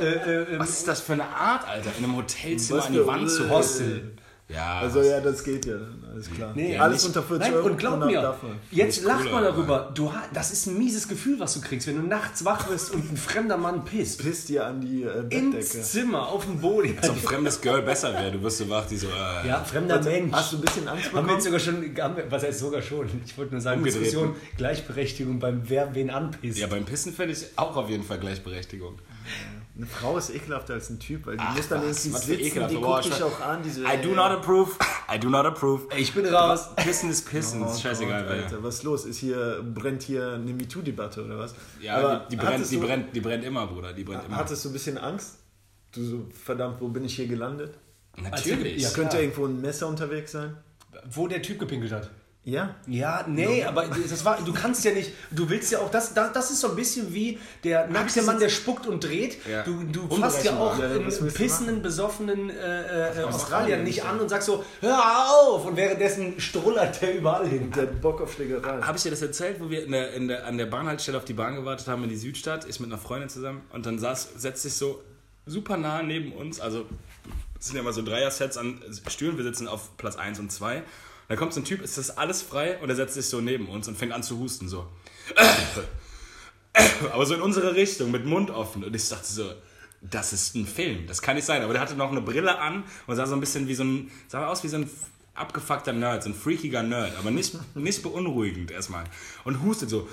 Was ist das für eine Art, Alter? In einem Hotelzimmer an die Wand zu hosteln. Ja, Also ja, das geht ja, alles klar. Nee, alles nicht- unter 40 Nein, Euro. und glaub mir, man. jetzt lacht cool, man darüber. Du, das ist ein mieses Gefühl, was du kriegst, wenn du nachts wach wirst und ein fremder Mann pisst. Pisst dir an die äh, Bettdecke. Ins Zimmer, auf dem Boden. Als ob ein fremdes Girl besser wäre. Du wirst so wach, die so. Äh, Ja, fremder Mensch. Hast du ein bisschen Angst Haben wir bekommen? jetzt sogar schon, haben wir, was heißt sogar schon? Ich wollte nur sagen, Umgedreht. Diskussion, Gleichberechtigung beim Wer wen anpisst. Ja, beim Pissen finde ich auch auf jeden Fall Gleichberechtigung. Eine Frau ist ekelhafter als ein Typ, weil die Ach, muss dann was, irgendwie was sitzen, ekelhaft. die guckt dich ich- auch an, diese... I do not approve. I do not approve. ich bin raus. Pissen ist Pissen. Oh ist scheißegal, Gott. Alter, was ist los? Ist hier, brennt hier eine MeToo-Debatte oder was? Ja, Aber die, die, brennt, die, du, brennt, die brennt immer, Bruder. Die brennt immer. Hattest du ein bisschen Angst? Du so, verdammt, wo bin ich hier gelandet? Natürlich. Ja, Könnte irgendwo ein Messer unterwegs sein? Wo der Typ gepinkelt hat. Ja? Ja, nee, aber das war, du kannst ja nicht, du willst ja auch, das, das, das ist so ein bisschen wie der nackte Mann, der spuckt und dreht. Ja. Du, du fasst ja auch einen pissenden, besoffenen äh, äh, Australier nicht an und sagst so, hör auf! Und währenddessen strullert der überall hin. Der Bock auf Schlägerei. Habe ich dir das erzählt, wo wir in der, in der, an der Bahnhaltestelle auf die Bahn gewartet haben in die Südstadt? Ich mit einer Freundin zusammen und dann saß, setzt sich so super nah neben uns, also es sind ja mal so Dreier-Sets an Stühlen, wir sitzen auf Platz 1 und 2. Da kommt so ein Typ, ist das alles frei und er setzt sich so neben uns und fängt an zu husten, so. Aber so in unsere Richtung, mit Mund offen. Und ich dachte so, das ist ein Film, das kann nicht sein. Aber der hatte noch eine Brille an und sah so ein bisschen wie so ein, sah aus wie so ein abgefuckter Nerd, so ein freakiger Nerd, aber nicht, nicht beunruhigend erstmal. Und hustet so.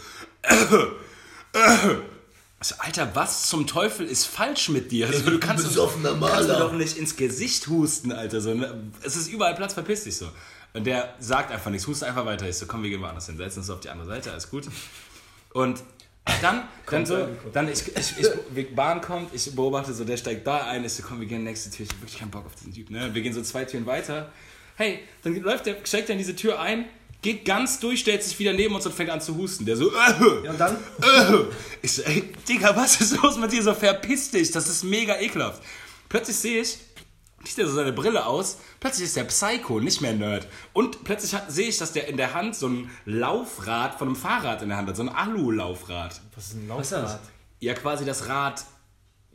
Ich so, Alter, was zum Teufel ist falsch mit dir? Also, du kannst, kannst mir doch nicht ins Gesicht husten, Alter. So, ne? Es ist überall Platz, verpiss dich so. Und der sagt einfach nichts, hustet einfach weiter. Ich so, komm, wir gehen woanders hin, setzen uns auf die andere Seite, alles gut. Und dann, dann so, dann ich, ich, ich, Bahn kommt, ich beobachte so, der steigt da ein, ich so, komm, wir gehen in die nächste Tür, ich hab wirklich keinen Bock auf diesen Typ, ne? Wir gehen so zwei Türen weiter. Hey, dann läuft der, steigt er in diese Tür ein, geht ganz durch, stellt sich wieder neben uns und fängt an zu husten. Der so, äh, Ja, und dann? äh. Ich so, ey, Digga, was ist los mit dir? So verpiss dich, das ist mega ekelhaft. Plötzlich sehe ich, zieht er so seine Brille aus, plötzlich ist der Psycho, nicht mehr Nerd. Und plötzlich hat, sehe ich, dass der in der Hand so ein Laufrad von einem Fahrrad in der Hand hat, so ein Alu-Laufrad. Was ist ein? Laufrad? Ja, quasi das Rad,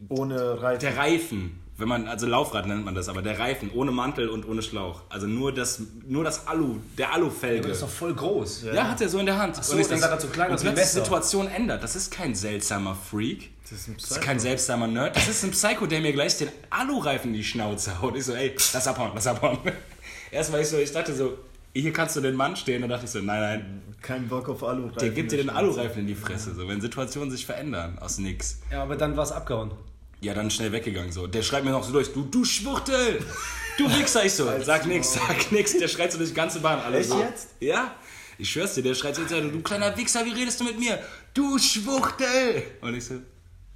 Ohne Reifen. der Reifen. Wenn man, also Laufrad nennt man das, aber der Reifen, ohne Mantel und ohne Schlauch. Also nur das, nur das Alu, der Alufelge. Das ist doch voll groß. Ja, hat er so in der Hand. so, und ich dann denk, sah er so klein und plötzlich die. Situation ändert. Das ist kein seltsamer Freak. Das ist ein Das Psycho. ist kein seltsamer Nerd. Das ist ein Psycho, der mir gleich den Alureifen in die Schnauze haut. Ich so, ey, lass abhauen, lass abhauen. Erst war ich so, ich dachte so, hier kannst du den Mann stehen. Dann dachte ich so, nein, nein, Kein Bock auf Alureifen. der gibt dir den Alureifen in die Fresse. So, wenn Situationen sich verändern aus nix. Ja, aber dann war es abgehauen. Ja, dann schnell weggegangen so. Der schreit mir noch so durch, du, du Schwuchtel! Du Wichser, ich so, sag nix, sag nix. Der schreit so durch die ganze Bahn. Alle Echt so. jetzt? Ja. Ich schwör's dir, der schreit so, du kleiner Wichser, wie redest du mit mir? Du Schwuchtel! Und ich so,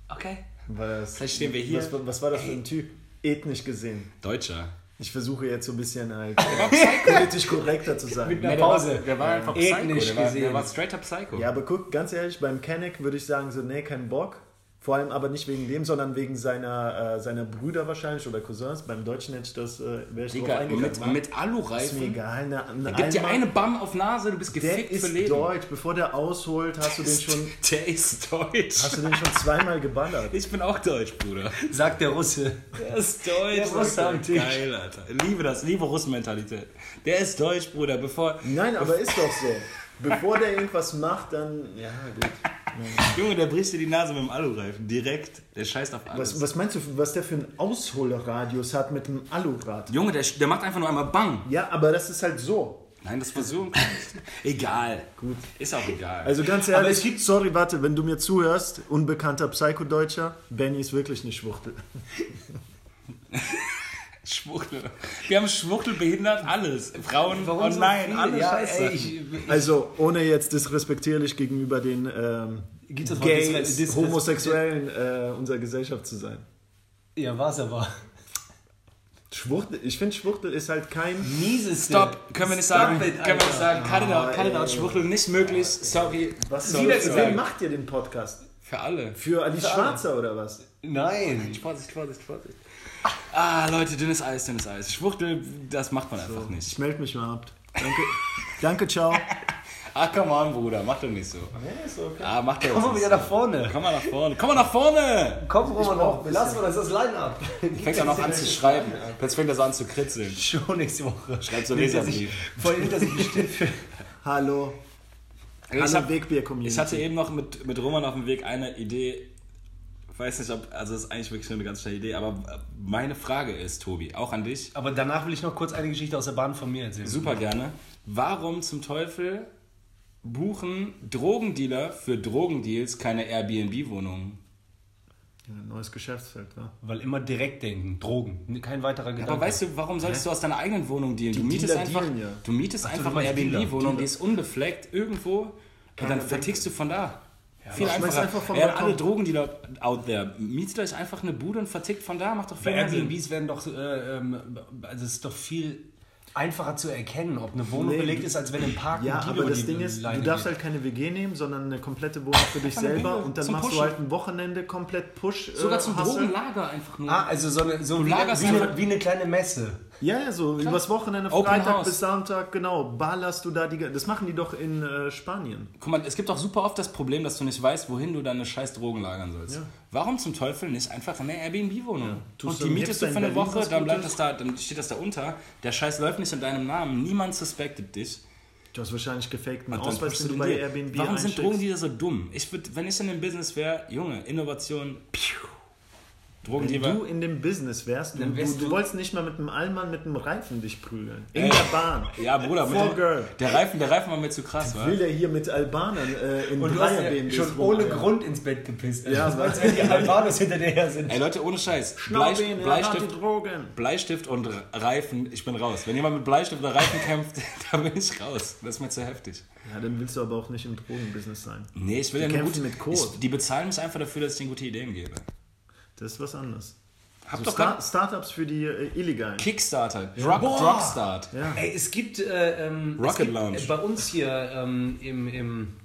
okay. Was, Vielleicht stehen wir hier. Was, was war das für ein Typ? Ethnisch gesehen. Deutscher. Ich versuche jetzt so ein bisschen halt äh, politisch korrekter zu sein. Mit einer Nee, der war- Pause. Der war einfach Ethnisch Psycho. Der war, der war straight up Psycho. Ja, aber guck, ganz ehrlich, beim Kenneck würde ich sagen, so, nee, kein Bock. Vor allem aber nicht wegen dem, sondern wegen seiner, äh, seiner Brüder wahrscheinlich oder Cousins. Beim Deutschen hätte ich das, äh, wäre ich Digga, mit, mit ist mir Alureifen. egal. Eine, eine Gib dir Alma- eine Bam auf Nase, du bist der gefickt ist für Leben. deutsch. Bevor der ausholt, hast du den schon, Der ist deutsch. hast du den schon zweimal geballert. Ich bin auch deutsch, Bruder. Sagt der Russe. Der ist deutsch. Der Russe am Tisch. Geil, Alter. Liebe das, liebe Russenmentalität. Der ist deutsch, Bruder. Bevor. Nein, aber ist doch so. Bevor der irgendwas macht, dann, ja gut. Junge, der bricht dir die Nase mit dem Alureifen. Direkt. Der scheißt auf alles. Was, was meinst du, was der für einen Ausholradius hat mit einem Alurad? Junge, der, der macht einfach nur einmal Bang. Ja, aber das ist halt so. Nein, das war so. egal. Gut. Ist auch egal. Also ganz Aber ehrlich, es gibt- sorry, warte, wenn du mir zuhörst, unbekannter Psychodeutscher, Benny ist wirklich eine Schwuchtel. Schwuchtel. Wir haben Schwuchtel behindert, alles. Frauen, oh so nein, viele? alle ja, Scheiße. ey, ich, Also ohne jetzt disrespektierlich gegenüber den ähm, Gays, Dis- Homosexuellen äh, unserer Gesellschaft zu sein. ja, war's aber. Schwuchtel, ich finde Schwuchtel ist halt kein. Mieses. Stopp, können wir nicht Stop sagen. it, können wir nicht sagen. Cut it out, cut it out. Schwuchtel nicht möglich. Sorry. Was soll ich sagen? wen macht ihr den Podcast? Für alle. Für Alice Schwarzer oder was? Nein. Vorsicht, Vorsicht, Vorsicht. Ah, Leute, dünnes Eis, dünnes Eis. Schwuchtel, das macht man einfach Ich nicht. melde mich mal ab. Danke, Danke ciao. Ah, come on, Bruder, mach doch nicht so. Ah, mach doch Komm mal wieder so. nach vorne. Komm mal nach vorne. Komm mal nach vorne! Komm, Roman, noch. Lass mal das, das Line-Up. Fängt er noch an zu schreiben. Jetzt fängt er so an zu kritzeln. Schon nächste Woche. Schreibt so er Leserbrief. sich- Vor allem nimmt er sich bestimmt für... Hallo. Ich, Hallo hab, Wegbier-Community. ich hatte eben noch mit, mit Roman auf dem Weg eine Idee. Ich weiß nicht, ob. Also, das ist eigentlich wirklich nur eine ganz schnelle Idee. Aber meine Frage ist, Tobi, auch an dich. Aber danach will ich noch kurz eine Geschichte aus der Bahn von mir erzählen. Super gerne. Warum zum Teufel buchen Drogendealer für Drogendeals keine Airbnb-Wohnungen? Ja, neues Geschäftsfeld, ja. Weil immer direkt denken. Drogen. Kein weiterer Gedanke. Aber weißt du, warum solltest du aus deiner eigenen Wohnung dealen? Du Die mietest Dealer einfach, dealen ja. du mietest du einfach eine meinst Dealer, Airbnb-Wohnung, die ist unbefleckt irgendwo und dann vertickst du von da. Viel schmeiß einfacher. einfach vom ja, alle Drogendealer out there. Mietet euch einfach eine Bude und vertickt von da, macht doch viel Bei. Airbnbs werden doch, äh, ähm, also es ist doch viel einfacher zu erkennen, ob eine Wohnung Nee, belegt ist, als wenn im Park Ja, aber das die Ding ist, Leine du darfst geht. halt keine WG nehmen, sondern eine komplette Wohnung für dich selber und dann machst du Pushen. halt ein Wochenende komplett Push. Sogar äh, zum. Drogenlager einfach nur. Ah, also so eine, so Du wie, wie, wie eine kleine Messe. Ja, ja, so übers Wochenende, Open Freitag House. bis Sonntag, genau, ballerst du da die. Das machen die doch in äh, Spanien. Guck mal, es gibt auch super oft das Problem, dass du nicht weißt, wohin du deine scheiß Drogen lagern sollst. Ja. Warum zum Teufel nicht einfach eine Airbnb-Wohnung? Tust Und die mietest du für in eine Berlin Woche, dann bleibt das da, dann steht das da unter. Der Scheiß läuft nicht in deinem Namen, niemand suspectet dich. Du hast wahrscheinlich gefakten Und Ausweis, den du bei. Airbnb Warum sind einschickst. Drogendealer so dumm? Ich würd, wenn ich in dem Business wäre, Junge, Innovation, piu. Wenn Drogendealer. du in dem Business wärst, du, Dann wärst du, du du- wolltest nicht mal mit einem Allmann mit einem Reifen dich prügeln. In Ey. der Bahn. Ja, Bruder, mit For dem, girl. der Reifen, der Reifen war mir zu krass, wa? Will der hier mit Albanern äh, in Und du hast ja schon ohne rumeiern. Grund ins Bett gepisst. Ja, das meinst du, wenn die Albanos hinter dir her sind. Ey Leute, ohne Scheiß. Bleist- Bleistift. Bleistift und Reifen, ich bin raus. Wenn jemand mit Bleistift oder Reifen kämpft, da bin ich raus. Das ist mir zu heftig. Ja, dann willst du aber auch nicht im Drogenbusiness sein. Nee, ich will Die ja nur gut. mit Code. Ich, die bezahlen mich einfach dafür, dass ich denen gute Ideen gebe. Das ist was anderes. Hab So doch Star Startups für die äh, Illegalen. Kickstarter, Drug, Boah. Drugstart. Ja. Ey, es gibt, äh, ähm, Rocket es gibt Lounge. äh, bei uns hier ähm, im, im,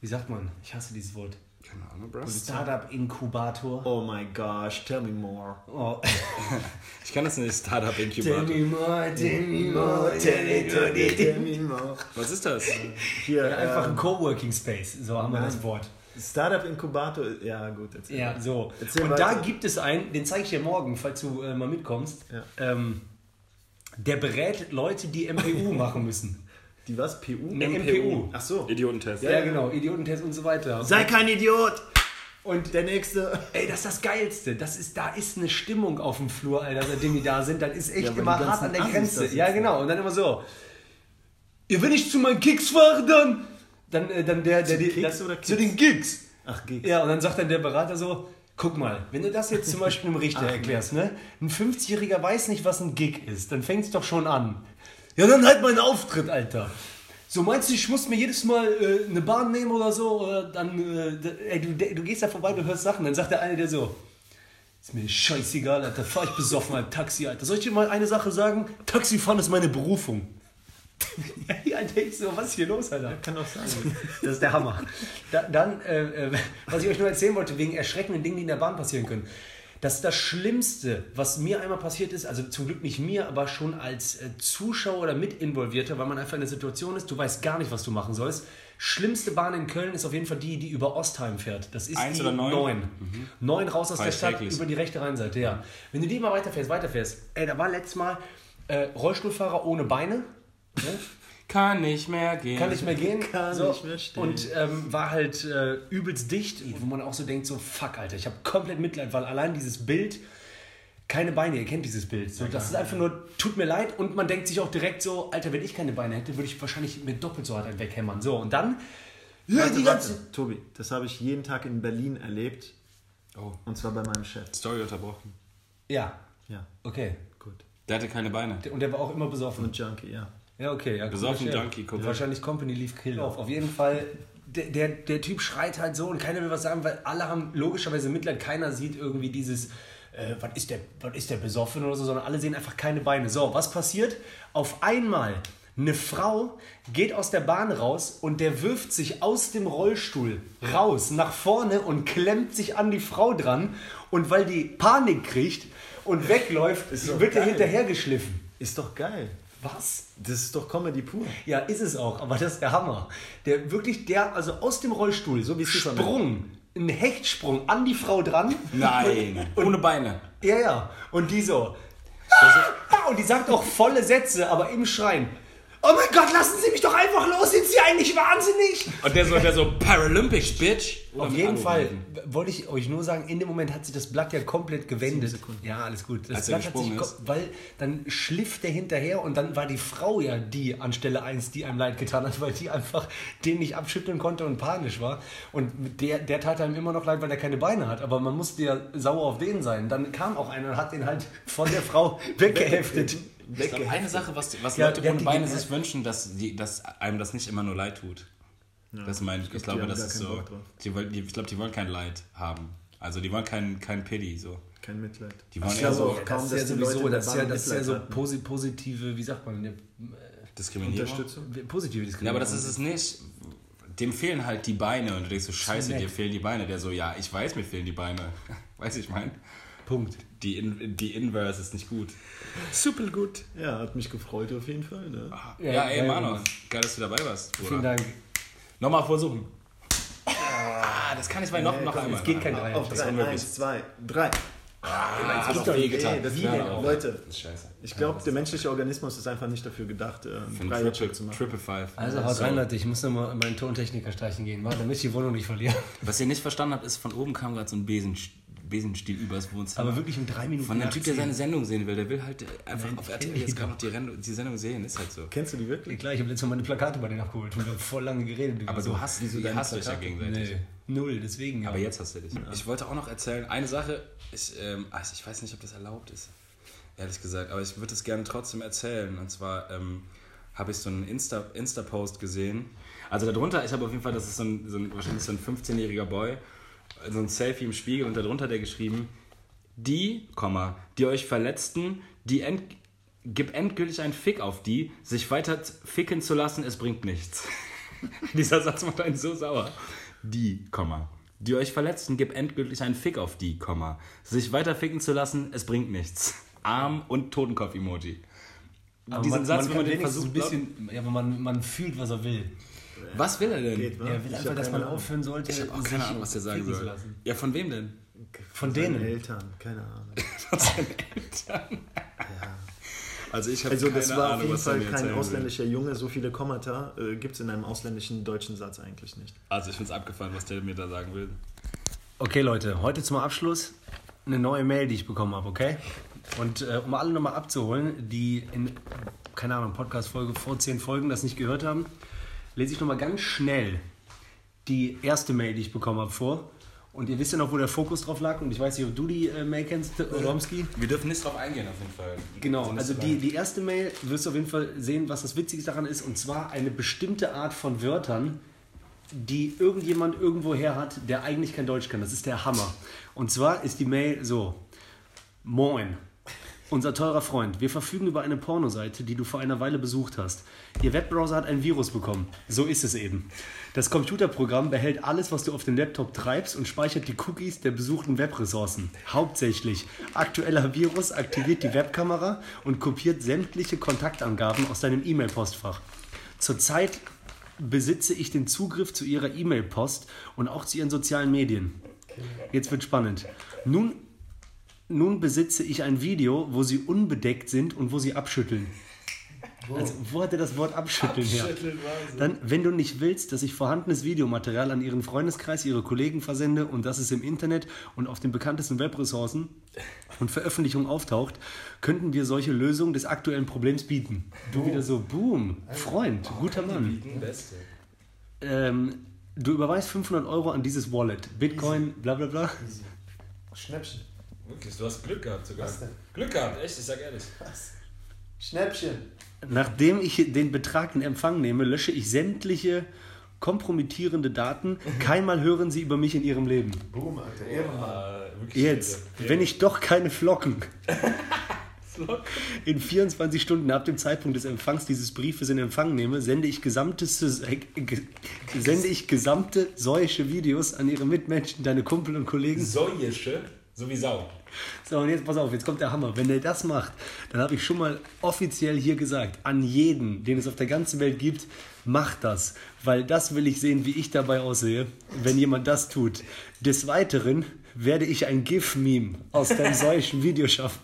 wie sagt man, ich hasse dieses Wort, Keine Ahnung, Bro. Startup-Inkubator. Oh my gosh, tell me more. Oh. Ich kann das nicht, Startup Tell Incubator. me more, tell me more, tell it to me. Tell me more. Was ist das? Hier, Ja, einfach ähm, ein Coworking Space, so haben wir das Wort. Startup Inkubator, ja gut, erzähl. Ja, so. Erzähl Und weiter. da gibt es einen, den zeige ich dir morgen, falls du äh, mal mitkommst. Ja. Ähm, der berät Leute, die MPU machen müssen. Die was? PU? Ne, MPU. Ach so. Idiotentest. Ja, genau, Idiotentest und so weiter. Sei kein Idiot! Und Der nächste. Ey, das ist das Geilste. Das ist, da ist eine Stimmung auf dem Flur, Alter, seitdem die da sind. Das ist echt Ja, immer hart an der Grenze. Ja, genau. Und dann immer so. Ja, wenn ich zu meinen Kicks fahre, dann. Dann, äh, dann der, der, die, das, Zu den Gigs. Ach, Gigs. Ja, und dann sagt dann der Berater so: Guck mal, wenn du das jetzt zum Beispiel einem Richter erklärst, ne? Ein 50-Jähriger weiß nicht, was ein Gig ist, dann fängt es doch schon an. Ja, dann halt meinen Auftritt, Alter. So meinst du, ich muss mir jedes Mal äh, eine Bahn nehmen oder so? Oder dann, äh, ey, du, du gehst da vorbei, du hörst Sachen. Dann sagt der eine, der so: Ist mir scheißegal, Alter, fahr ich besoffen ein Taxi, Alter. Soll ich dir mal eine Sache sagen? Taxifahren ist meine Berufung. ja, ich so, was ist hier los, Alter? Kann doch sein. Das ist der Hammer. Da, dann, äh, äh, was ich euch nur erzählen wollte, wegen erschreckenden Dingen, die in der Bahn passieren können. Das ist das Schlimmste, was mir einmal passiert ist, also zum Glück nicht mir, aber schon als äh, Zuschauer oder Mitinvolvierter, weil man einfach in der Situation ist, du weißt gar nicht, was du machen sollst. Schlimmste Bahn in Köln ist auf jeden Fall die, die über Ostheim fährt. Das ist Eins die oder neun? neun. Neun raus aus Fahr der Stadt täglich. über die rechte Rheinseite, ja. Wenn du die mal weiterfährst, weiterfährst. Ey, da war letztes Mal äh, Rollstuhlfahrer ohne Beine. Ne? Kann nicht mehr gehen. kann nicht mehr gehen. Kann so. nicht mehr stehen. Und ähm, war halt äh, übelst dicht, wo man auch so denkt, so fuck, Alter, ich habe komplett Mitleid, weil allein dieses Bild, keine Beine, ihr kennt dieses Bild. So, das ist einfach nur, tut mir leid und man denkt sich auch direkt so, Alter, wenn ich keine Beine hätte, würde ich wahrscheinlich mit doppelt so hart weghämmern. So, und dann, ja, Warte, die warte. ganze... Tobi, das habe ich jeden Tag in Berlin erlebt. Oh, Und zwar bei meinem Chef. Story unterbrochen. Ja, Ja, okay. gut. Der hatte keine Beine. Und der war auch immer besoffen. Und Junkie, ja. Ja, okay. Ja, Besoffen cooler Junkie, Chef. guck. Wahrscheinlich Company lief Kill auf. Auf jeden Fall, der, der, der Typ schreit halt so und keiner will was sagen, weil alle haben logischerweise Mitleid. Keiner sieht irgendwie dieses äh, was, ist der, was ist der besoffen oder so, sondern alle sehen einfach keine Beine. So, was passiert? Auf einmal eine Frau geht aus der Bahn raus und der wirft sich aus dem Rollstuhl raus nach vorne und klemmt sich an die Frau dran. Und weil die Panik kriegt und wegläuft, wird er hinterhergeschliffen. Ist doch geil. Was? Das ist doch Comedy pur. Ja, ist es auch, aber das ist der Hammer. Der wirklich, der, also aus dem Rollstuhl, so wie Superman. Sprung, ein Hechtsprung an die Frau dran. Nein, ohne Beine. Ja, ja. Und die so. Ah, und die sagt auch volle Sätze, aber im Schreien. Oh mein Gott, lassen Sie mich doch einfach los, sind Sie eigentlich wahnsinnig? Und der so, der so Paralympics, Bitch. Oder Auf jeden Fall wollte ich euch nur sagen, in dem Moment hat sich das Blatt ja komplett gewendet. Ja, alles gut. Das Als Blatt hat sich, ist. weil dann schliff der hinterher und dann war die Frau ja die an Stelle 1, die einem leid getan hat, weil die einfach den nicht abschütteln konnte und panisch war. Und der, der tat einem immer noch leid, weil er keine Beine hat. Aber man musste ja sauer auf den sein. Dann kam auch einer und hat den halt von der Frau weggeheftet. Ich glaube, eine Sache, was, was Ja, Leute ohne Beine sich wünschen, dass, die, dass einem das nicht immer nur leid tut. das meine ich. Ich glaube, das ist so. Die, wollen- die, ich glaube, die wollen kein Leid haben. Also die wollen kein, kein Pity. So. Kein Mitleid. Die wollen Ich eher so kaum, das ist ja dass die sowieso, das ist ja, das ist ja so positive, wie sagt man, eine, Diskriminierung. Unterstützung. äh, positive Diskriminierung. Ja, aber das ist es nicht. Dem fehlen halt die Beine und du denkst so, scheiße, dir fehlen die Beine. Der so, ja, ich weiß, mir fehlen die Beine. Weiß ich mein. Punkt. Die, In die Inverse ist nicht gut. Super gut. Ja, hat mich gefreut auf jeden Fall. Ne? Ja, Ja, ey, gemacht. geil, dass du dabei warst. Bruder. Vielen Dank. Nochmal versuchen. Ah, das kann ich mal noch, Nee, noch komm, einmal. es geht kein Dreier. Auf Das drei, eins, zwei, drei. Ah, hat doch doch weh, wehgetan. das- Ja, nee, auch. Leute. Das ist scheiße. Ich glaube, der menschliche Organismus ist einfach nicht dafür gedacht, äh, ein drei Triple, zu machen. Triple Five. Also haut rein, Leute, ich muss nochmal meinen Tontechniker streichen gehen, warte, damit ich die Wohnung nicht verliere. Was ihr nicht verstanden habt, ist, von oben kam gerade so ein Besen, Besenstiel übers Wohnzimmer. Aber wirklich um drei Minuten Von nach Typ, der seine Sendung sehen will, der will halt einfach Nein, auf RTL jetzt gerade noch die, die Sendung sehen, ist halt so. Kennst du die wirklich? Klar, ich habe letztes Mal meine Plakate bei denen abgeholt und wir haben voll lange geredet. Aber so. du hast, deine euch ja gegenseitig. Nee, null, deswegen. Aber ja. jetzt hast du dich. Ich wollte auch noch erzählen, eine Sache, ich, ähm, also ich weiß nicht, ob das erlaubt ist, ehrlich gesagt, aber ich würde es gerne trotzdem erzählen. Und zwar ähm, habe ich so einen Insta- Insta-Post gesehen. Also darunter, ich habe auf jeden Fall, das ist so ein, so ein wahrscheinlich so ein 15-jähriger Boy, so ein Selfie im Spiegel und darunter der geschrieben, die, Komma, die euch verletzten, die end, gib endgültig einen Fick auf die, sich weiter ficken zu lassen, es bringt nichts. Dieser Satz macht einen so sauer. Die, Komma. Die euch verletzten, gib endgültig einen Fick auf die, Komma. Sich weiter ficken zu lassen, es bringt nichts. Arm und Totenkopf-Emoji. Aber Diesen man, Satz, man wenn man den versucht, ein bisschen, ja, aber man, man fühlt, was er will. Was will er denn? Geht? Er will Ich einfach, dass man Ahnung. aufhören sollte, Ich habe auch keine Ahnung, was der sagen soll. lassen. Ja, von wem denn? Von Seine denen. Eltern, keine Ahnung. Von seinen Eltern. Also ich habe Also das keine war auf jeden Fall kein erzählen will. ausländischer Junge. So viele Kommata äh, gibt es in einem ausländischen deutschen Satz eigentlich nicht. Also ich finde es abgefallen, was der mir da sagen will. Okay, Leute, heute zum Abschluss eine neue Mail, die ich bekommen habe, okay? Und äh, um alle nochmal abzuholen, die in, keine Ahnung, Podcast-Folge vor zehn Folgen das nicht gehört haben, lese ich nochmal ganz schnell die erste Mail, die ich bekommen habe, vor. Und ihr wisst ja noch, wo der Fokus drauf lag. Und ich weiß nicht, ob du die äh, Mail kennst, Romski. Wir dürfen nicht drauf eingehen auf jeden Fall. Genau, also die, die erste Mail wirst du auf jeden Fall sehen, was das Witzigste daran ist. Und zwar eine bestimmte Art von Wörtern, die irgendjemand irgendwoher hat, der eigentlich kein Deutsch kann. Das ist der Hammer. Und zwar ist die Mail so: Moin. Unser teurer Freund, wir verfügen über eine Pornoseite, die du vor einer Weile besucht hast. Ihr Webbrowser hat ein Virus bekommen. So ist es eben. Das Computerprogramm behält alles, was du auf dem Laptop treibst und speichert die Cookies der besuchten Webressourcen. Hauptsächlich. Aktueller Virus aktiviert die Webkamera und kopiert sämtliche Kontaktangaben aus deinem E-Mail-Postfach. Zurzeit besitze ich den Zugriff zu ihrer E-Mail-Post und auch zu ihren sozialen Medien. Jetzt wird spannend. Nun, nun besitze ich ein Video, wo sie unbedeckt sind und wo sie abschütteln. Also, wo hat er das Wort abschütteln her? Dann, wenn du nicht willst, dass ich vorhandenes Videomaterial an ihren Freundeskreis, ihre Kollegen versende und dass es im Internet und auf den bekanntesten Webressourcen und Veröffentlichungen auftaucht, könnten wir solche Lösungen des aktuellen Problems bieten. Du wieder so, boom, Freund, guter Mann. Ähm, du überweist 500 Euro an dieses Wallet, Bitcoin, bla bla bla. Schnäppchen. Wirklich, du hast Glück gehabt sogar. Was denn? Glück gehabt, echt, ich sag ehrlich. Schnäppchen. Nachdem ich den Betrag in Empfang nehme, lösche ich sämtliche kompromittierende Daten. Keinmal hören sie über mich in ihrem Leben. Boom, Alter, Ehrenmann. Wirklich Jetzt, wenn ich doch keine Flocken in 24 Stunden ab dem Zeitpunkt des Empfangs dieses Briefes in Empfang nehme, sende ich gesamte, äh, ge- sende ich gesamte solche Videos an ihre Mitmenschen, deine Kumpel und Kollegen. Säuische, so wie Sau. So, und jetzt pass auf, jetzt kommt der Hammer. Wenn er das macht, dann habe ich schon mal offiziell hier gesagt, an jeden, den es auf der ganzen Welt gibt, macht das. Weil das will ich sehen, wie ich dabei aussehe, wenn jemand das tut. Des Weiteren werde ich ein GIF-Meme aus deinem solchen Video schaffen.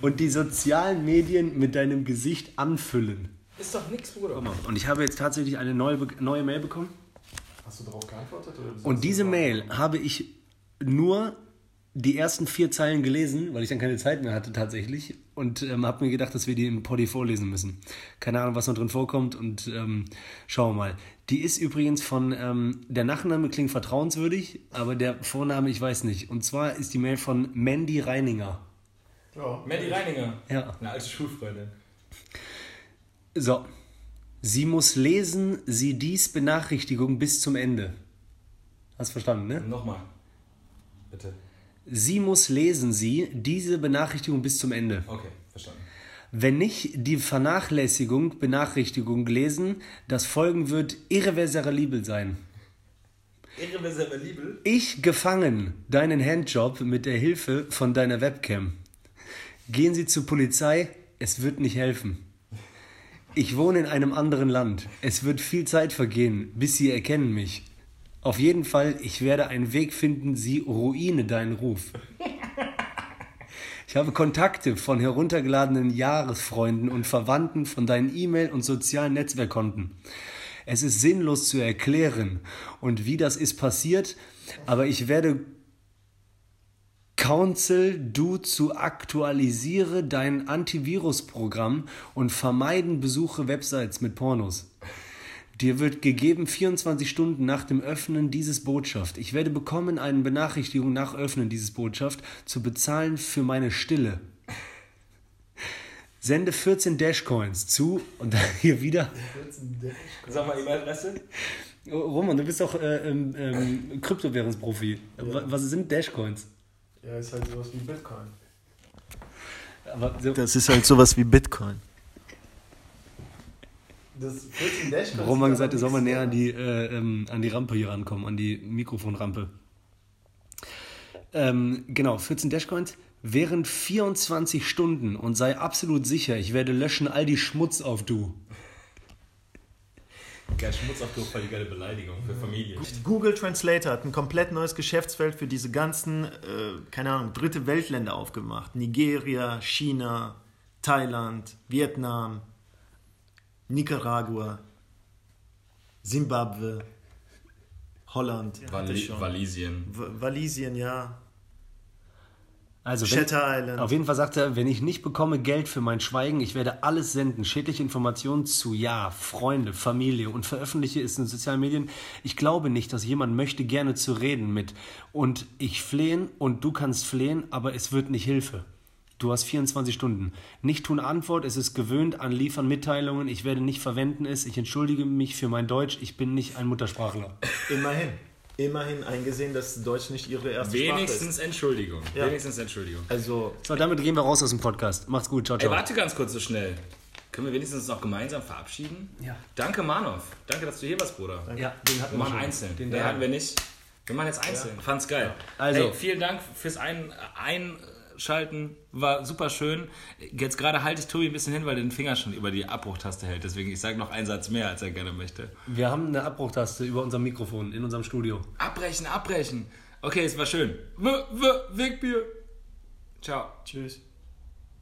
Und die sozialen Medien mit deinem Gesicht anfüllen. Ist doch nix, Bruder. Und ich habe jetzt tatsächlich eine neue, neue Mail bekommen. Hast du darauf geantwortet? Oder Und diese Mail habe ich nur die ersten vier Zeilen gelesen, weil ich dann keine Zeit mehr hatte tatsächlich. Und ähm, habe mir gedacht, dass wir die im Poddy vorlesen müssen. Keine Ahnung, was noch drin vorkommt. Und ähm, schauen wir mal. Die ist übrigens von, ähm, der Nachname klingt vertrauenswürdig, aber der Vorname, ich weiß nicht. Und zwar ist die Mail von Mandy Reininger. Ja. Mandy Reininger. Ja. Eine alte Schulfreundin. So. Sie muss lesen, sie dies Benachrichtigung bis zum Ende. Hast verstanden, ne? Nochmal. Bitte. Sie muss lesen, sie diese Benachrichtigung bis zum Ende. Okay, verstanden. Wenn nicht die Vernachlässigung, Benachrichtigung lesen, das folgen wird irreversibel sein. Irreversibel. Ich gefangen deinen Handjob mit der Hilfe von deiner Webcam. Gehen Sie zur Polizei, es wird nicht helfen. Ich wohne in einem anderen Land. Es wird viel Zeit vergehen, bis Sie erkennen mich. Auf jeden Fall, ich werde einen Weg finden, Sie ruine deinen Ruf. Ich habe Kontakte von heruntergeladenen Jahresfreunden und Verwandten von deinen E-Mail- und sozialen Netzwerkkonten. Es ist sinnlos zu erklären und wie das ist passiert, aber ich werde Counsel du zu aktualisiere dein Antivirusprogramm und vermeiden Besuche Websites mit Pornos. Dir wird gegeben 24 Stunden nach dem Öffnen dieses Botschaft. Ich werde bekommen eine Benachrichtigung nach Öffnen dieses Botschaft zu bezahlen für meine Stille. Sende 14 Dashcoins zu und dann hier wieder. Sag mal E-Mail-Adresse. Oh, Roman, du bist doch äh, ähm, ähm, Kryptowährungsprofi. Wa- Was sind Dashcoins? Ja, ist halt sowas wie Bitcoin. Aber so, Das ist halt sowas wie Bitcoin. Das 14 Dashcoins Roman ist gesagt, er soll mal nichts, näher an die, äh, ähm, an die Rampe hier rankommen, an die Mikrofonrampe. Ähm, genau, 14 Dashcoins. Während 24 Stunden und sei absolut sicher, ich werde löschen all die Schmutz auf du. Geil, Schmutz auf voll die geile Beleidigung für Familie. Google Translator hat ein komplett neues Geschäftsfeld für diese ganzen, äh, keine Ahnung, dritte Weltländer aufgemacht. Nigeria, China, Thailand, Vietnam, Nicaragua, Simbabwe, Holland, Wali. Walisien. W- Walisien, ja. Also Shatter Island. Auf jeden Fall sagt er, wenn ich nicht bekomme Geld für mein Schweigen, ich werde alles senden, schädliche Informationen zu Ja, Freunde, Familie und veröffentliche es in sozialen Medien. Ich glaube nicht, dass jemand möchte gerne zu reden mit und ich flehen und du kannst flehen, aber es wird nicht Hilfe. Du hast 24 Stunden. Nicht tun Antwort, es ist gewöhnt an Liefern Mitteilungen, ich werde nicht verwenden es, ich entschuldige mich für mein Deutsch, ich bin nicht ein Muttersprachler. Immerhin. Immerhin eingesehen, dass Deutsch nicht ihre erste Sprache Wenigstens Entschuldigung. Ja. Wenigstens Entschuldigung. ist. Also, So, damit gehen wir raus aus dem Podcast. Macht's gut, ciao, Ey, ciao. warte ganz kurz so schnell. Können wir wenigstens noch gemeinsam verabschieden? Ja. Danke, Manov. Danke, dass du hier warst, Bruder. Ja, den hatten Wir machen schon. einzeln. Den, Den, hatten wir nicht. Wir machen jetzt einzeln. Fand's geil. Also- Ey, vielen Dank fürs Ein Einschalten. War super schön. Jetzt gerade halte ich Tobi ein bisschen hin, weil er den Finger schon über die Abbruchtaste hält. Deswegen, ich sage noch einen Satz mehr, als er gerne möchte. Wir haben eine Abbruchtaste über unser Mikrofon in unserem Studio. Abbrechen, abbrechen. Okay, es war schön. W w Wegbier. Ciao. tschüss.